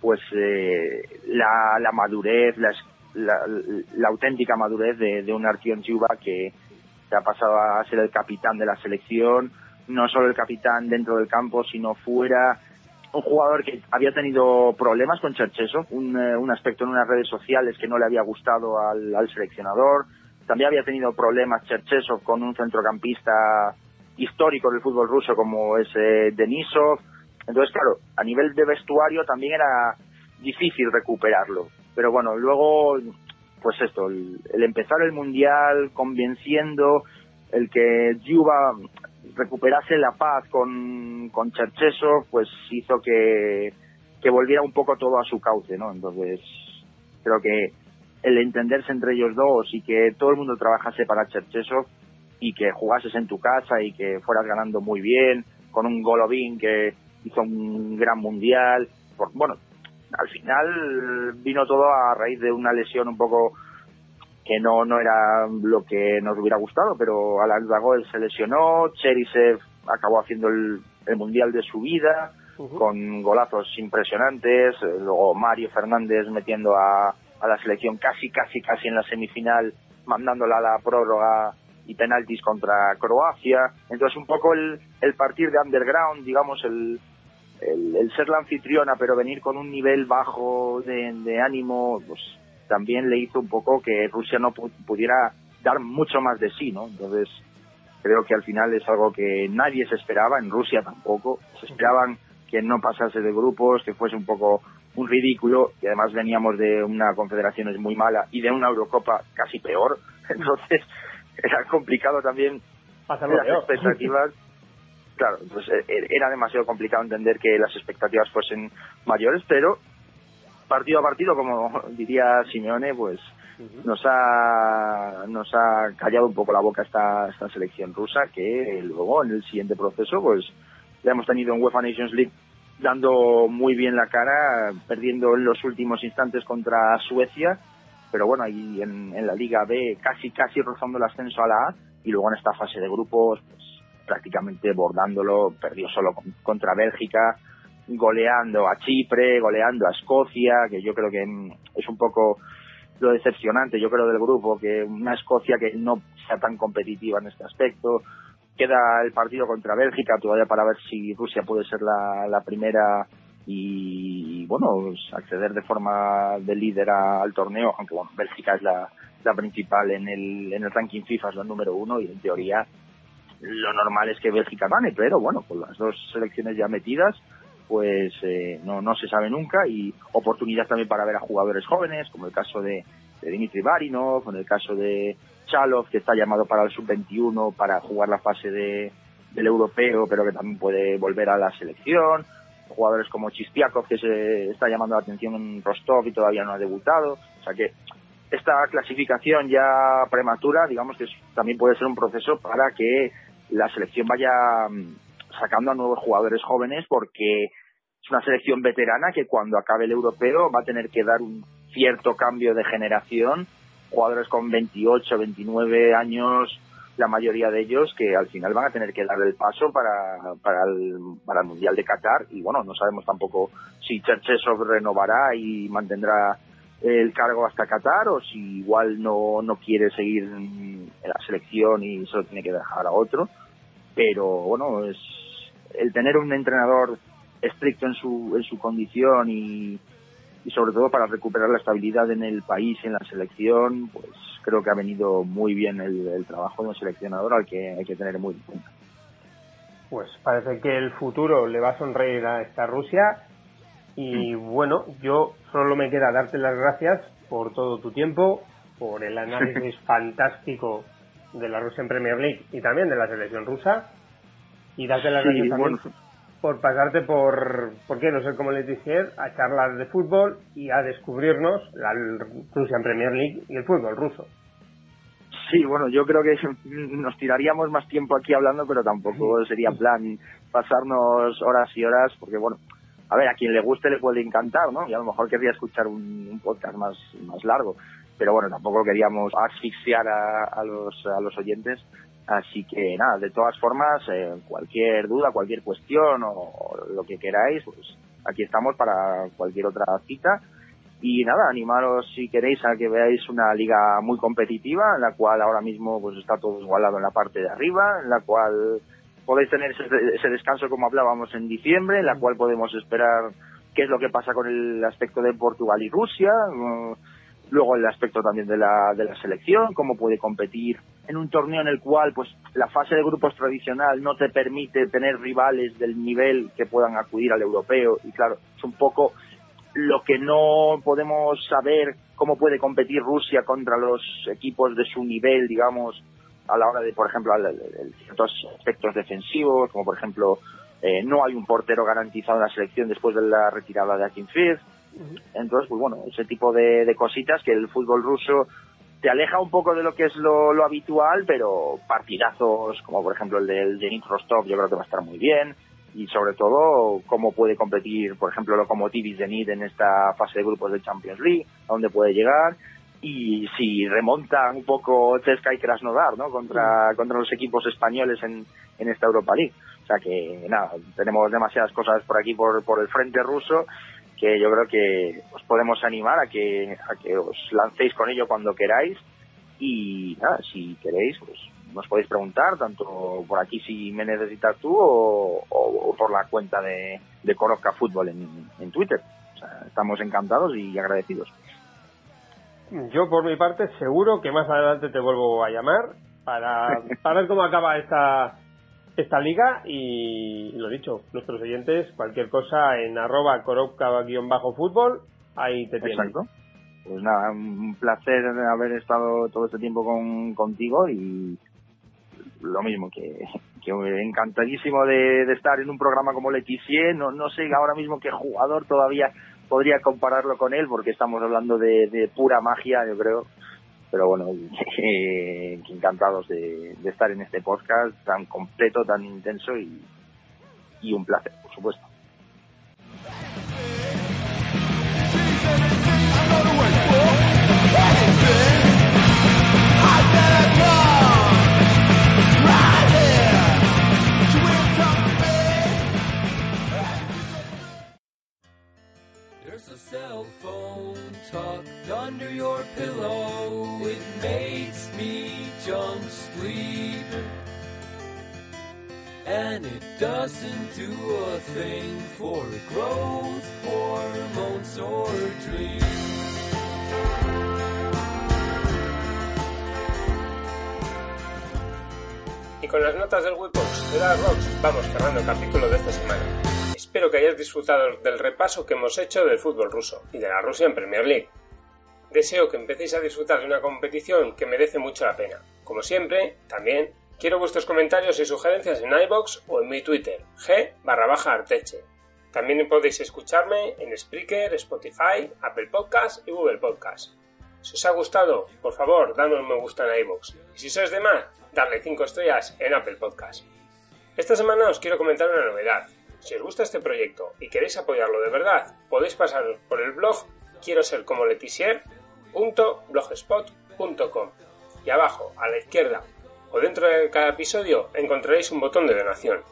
pues eh, la, la madurez, la, la, auténtica madurez de, un Artion Chuba que, ha pasado a ser el capitán de la selección, no solo el capitán dentro del campo, sino fuera. Un jugador que había tenido problemas con Cherchesov, un, eh, un aspecto en unas redes sociales que no le había gustado al, seleccionador. También había tenido problemas Cherchesov con un centrocampista histórico del fútbol ruso como es eh, Denisov. Entonces, claro, a nivel de vestuario también era difícil recuperarlo. Pero bueno, luego, pues esto, el, empezar el Mundial convenciendo, el que Yuba recuperase la paz con, con Chercheso, pues hizo que, que volviera un poco todo a su cauce, ¿no? Entonces, creo que el entenderse entre ellos dos y que todo el mundo trabajase para Chercheso y que jugases en tu casa y que fueras ganando muy bien, con un Golovin que hizo un gran mundial, por, bueno, al final vino todo a raíz de una lesión un poco que no, no era lo que nos hubiera gustado, pero Alan Dagol se lesionó, Cherisev acabó haciendo el, Mundial de su vida, con golazos impresionantes, eh, luego Mario Fernández metiendo a, a la selección casi, casi, casi en la semifinal, mandándola a la prórroga y penaltis contra Croacia. Entonces un poco el, el partir de underground, digamos, el, el, ser la anfitriona, pero venir con un nivel bajo de, ánimo, pues también le hizo un poco que Rusia no pudiera dar mucho más de sí, ¿no? Entonces, Creo que al final es algo que nadie se esperaba, en Rusia tampoco. Se esperaban que no pasase de grupos, que fuese un poco un ridículo, y además veníamos de una confederación muy mala y de una Eurocopa casi peor. Entonces era complicado también las expectativas. Claro, pues eh, eh, era demasiado complicado entender que las expectativas fuesen mayores, pero partido a partido, como diría Simeone, pues nos ha nos ha callado un poco la boca esta, esta selección rusa que luego en el siguiente proceso pues ya hemos tenido en UEFA Nations League dando muy bien la cara, perdiendo en los últimos instantes contra Suecia, pero bueno, ahí en, en la Liga B casi casi rozando el ascenso a la A y luego en esta fase de grupos pues prácticamente bordándolo, perdió solo contra Bélgica, goleando a Chipre, goleando a Escocia, que yo creo que es un poco lo decepcionante, yo creo, del grupo, que una Escocia que no sea tan competitiva en este aspecto. Queda el partido contra Bélgica todavía para ver si Rusia puede ser la, primera y, bueno, pues, acceder de forma de líder al torneo, aunque bueno, Bélgica es la, la principal en el, en el ranking FIFA, es la número uno y en teoría lo normal es que Bélgica gane, pero bueno, con las dos selecciones ya metidas, pues eh, no, no se sabe nunca y oportunidad también para ver a jugadores jóvenes, como el caso de, Dimitri Barinov, con el caso de Chalov, que está llamado para el sub-21 para jugar la fase de, del europeo, pero que también puede volver a la selección, jugadores como Chistiakov, que se está llamando la atención en Rostov y todavía no ha debutado, o sea que esta clasificación ya prematura, digamos que también puede ser un proceso para que la selección vaya mm, sacando a nuevos jugadores jóvenes porque es una selección veterana que cuando acabe el europeo va a tener que dar un cierto cambio de generación, jugadores con 28, 29 años, la mayoría de ellos que al final van a tener que dar el paso para, para, el, para el Mundial de Qatar y bueno, no sabemos tampoco si Cherchesov renovará y mantendrá el cargo hasta Qatar o si igual no, no quiere seguir en la selección y solo tiene que dejar a otro. Pero bueno, es el tener un entrenador estricto en su, en su condición y, y sobre todo para recuperar la estabilidad en el país, en la selección, pues creo que ha venido muy bien el, trabajo de un seleccionador al que hay que tener muy en cuenta.
Pues parece que el futuro le va a sonreír a esta Rusia y bueno, yo solo me queda darte las gracias por todo tu tiempo, por el análisis fantástico de la Russian Premier League y también de la selección rusa. Y darte las gracias también por pasarte por, ¿por qué no sé cómo les dije, a charlar de fútbol y a descubrirnos la Russian Premier League y el fútbol ruso.
Sí, bueno, yo creo que nos tiraríamos más tiempo aquí hablando, pero tampoco sería plan pasarnos horas y horas, porque bueno, a ver, a quien le guste le puede encantar, ¿no? Y a lo mejor querría escuchar un, podcast más, más largo. Pero bueno, tampoco queríamos asfixiar a, los, a los oyentes. Así que nada, de todas formas, eh, cualquier duda, cualquier cuestión o, lo que queráis, pues aquí estamos para cualquier otra cita. Y nada, animaros si queréis a que veáis una liga muy competitiva, en la cual ahora mismo pues está todo igualado en la parte de arriba, en la cual podéis tener ese, descanso como hablábamos en diciembre, en la cual podemos esperar qué es lo que pasa con el aspecto de Portugal y Rusia, mm, luego el aspecto también de la, de la selección, cómo puede competir en un torneo en el cual pues la fase de grupos tradicional no te permite tener rivales del nivel que puedan acudir al europeo. Y claro, es un poco lo que no podemos saber cómo puede competir Rusia contra los equipos de su nivel, digamos, a la hora de, por ejemplo, ciertos aspectos defensivos, como por ejemplo, eh, no hay un portero garantizado en la selección después de la retirada de Akin Entonces, pues bueno, ese tipo de, cositas que el fútbol ruso te aleja un poco de lo que es lo, habitual, pero partidazos como por ejemplo el del Zenit Rostov yo creo que va a estar muy bien y sobre todo cómo puede competir, por ejemplo, Lokomotiv y Zenit en esta fase de grupos de Champions League, a dónde puede llegar y si remonta un poco Chesca y Krasnodar, ¿no? Contra, contra los equipos españoles en, en esta Europa League. O sea que, nada, tenemos demasiadas cosas por aquí, por, por el frente ruso, que yo creo que os podemos animar a que, a que os lancéis con ello cuando queráis. Y nada, si queréis, pues nos podéis preguntar, tanto por aquí si me necesitas tú o, por la cuenta de, de Coroca Fútbol en, en Twitter. Estamos encantados y agradecidos.
Yo, por mi parte, seguro que más adelante te vuelvo a llamar para, para ver cómo acaba esta, esta liga y lo dicho, nuestros oyentes, cualquier cosa en arroba fútbol ahí te tienen.
Exacto. Pues nada, un placer haber estado todo este tiempo con, contigo y lo mismo que, que encantadísimo de, estar en un programa como Letizier. No, no sé ahora mismo qué jugador todavía podría compararlo con él porque estamos hablando de, pura magia, yo creo. Pero bueno, eh, encantados de, estar en este podcast tan completo, tan intenso y un placer, por supuesto. Doesn't do a thing for growth hormones or dreams.
Y con las notas del Weapons de la Rocks vamos cerrando el capítulo de esta semana. Espero que hayas disfrutado del repaso que hemos hecho del fútbol ruso y de la Rusia en Premier League. Deseo que empecéis a disfrutar de una competición que merece mucho la pena. Como siempre, también quiero vuestros comentarios y sugerencias en iBox o en mi Twitter, g barra baja arteche. También podéis escucharme en Spreaker, Spotify, Apple Podcast y Google Podcast. Si os ha gustado, por favor, dadme un me gusta en iBox. Y si sois de más, darle 5 estrellas en Apple Podcast. Esta semana os quiero comentar una novedad. Si os gusta este proyecto y queréis apoyarlo de verdad, podéis pasaros por el blog quiero ser como letisier.blogspot.com y abajo, a la izquierda o dentro de cada episodio encontraréis un botón de donación.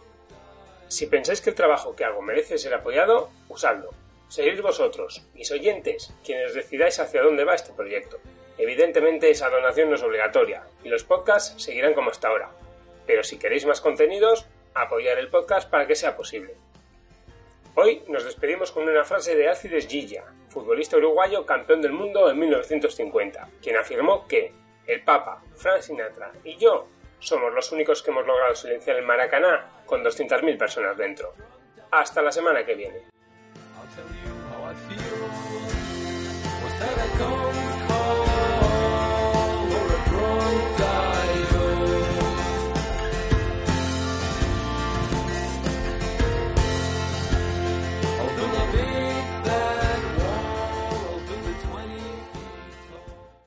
Si pensáis que el trabajo que hago merece ser apoyado, usadlo. Seguid vosotros, mis oyentes, quienes decidáis hacia dónde va este proyecto. Evidentemente esa donación no es obligatoria y los podcasts seguirán como hasta ahora. Pero si queréis más contenidos, apoyar el podcast para que sea posible. Hoy nos despedimos con una frase de Alcides Gilla, futbolista uruguayo campeón del mundo en 1950, quien afirmó que el Papa, Frank Sinatra y yo somos los únicos que hemos logrado silenciar el Maracaná con 200.000 personas dentro. Hasta la semana que viene.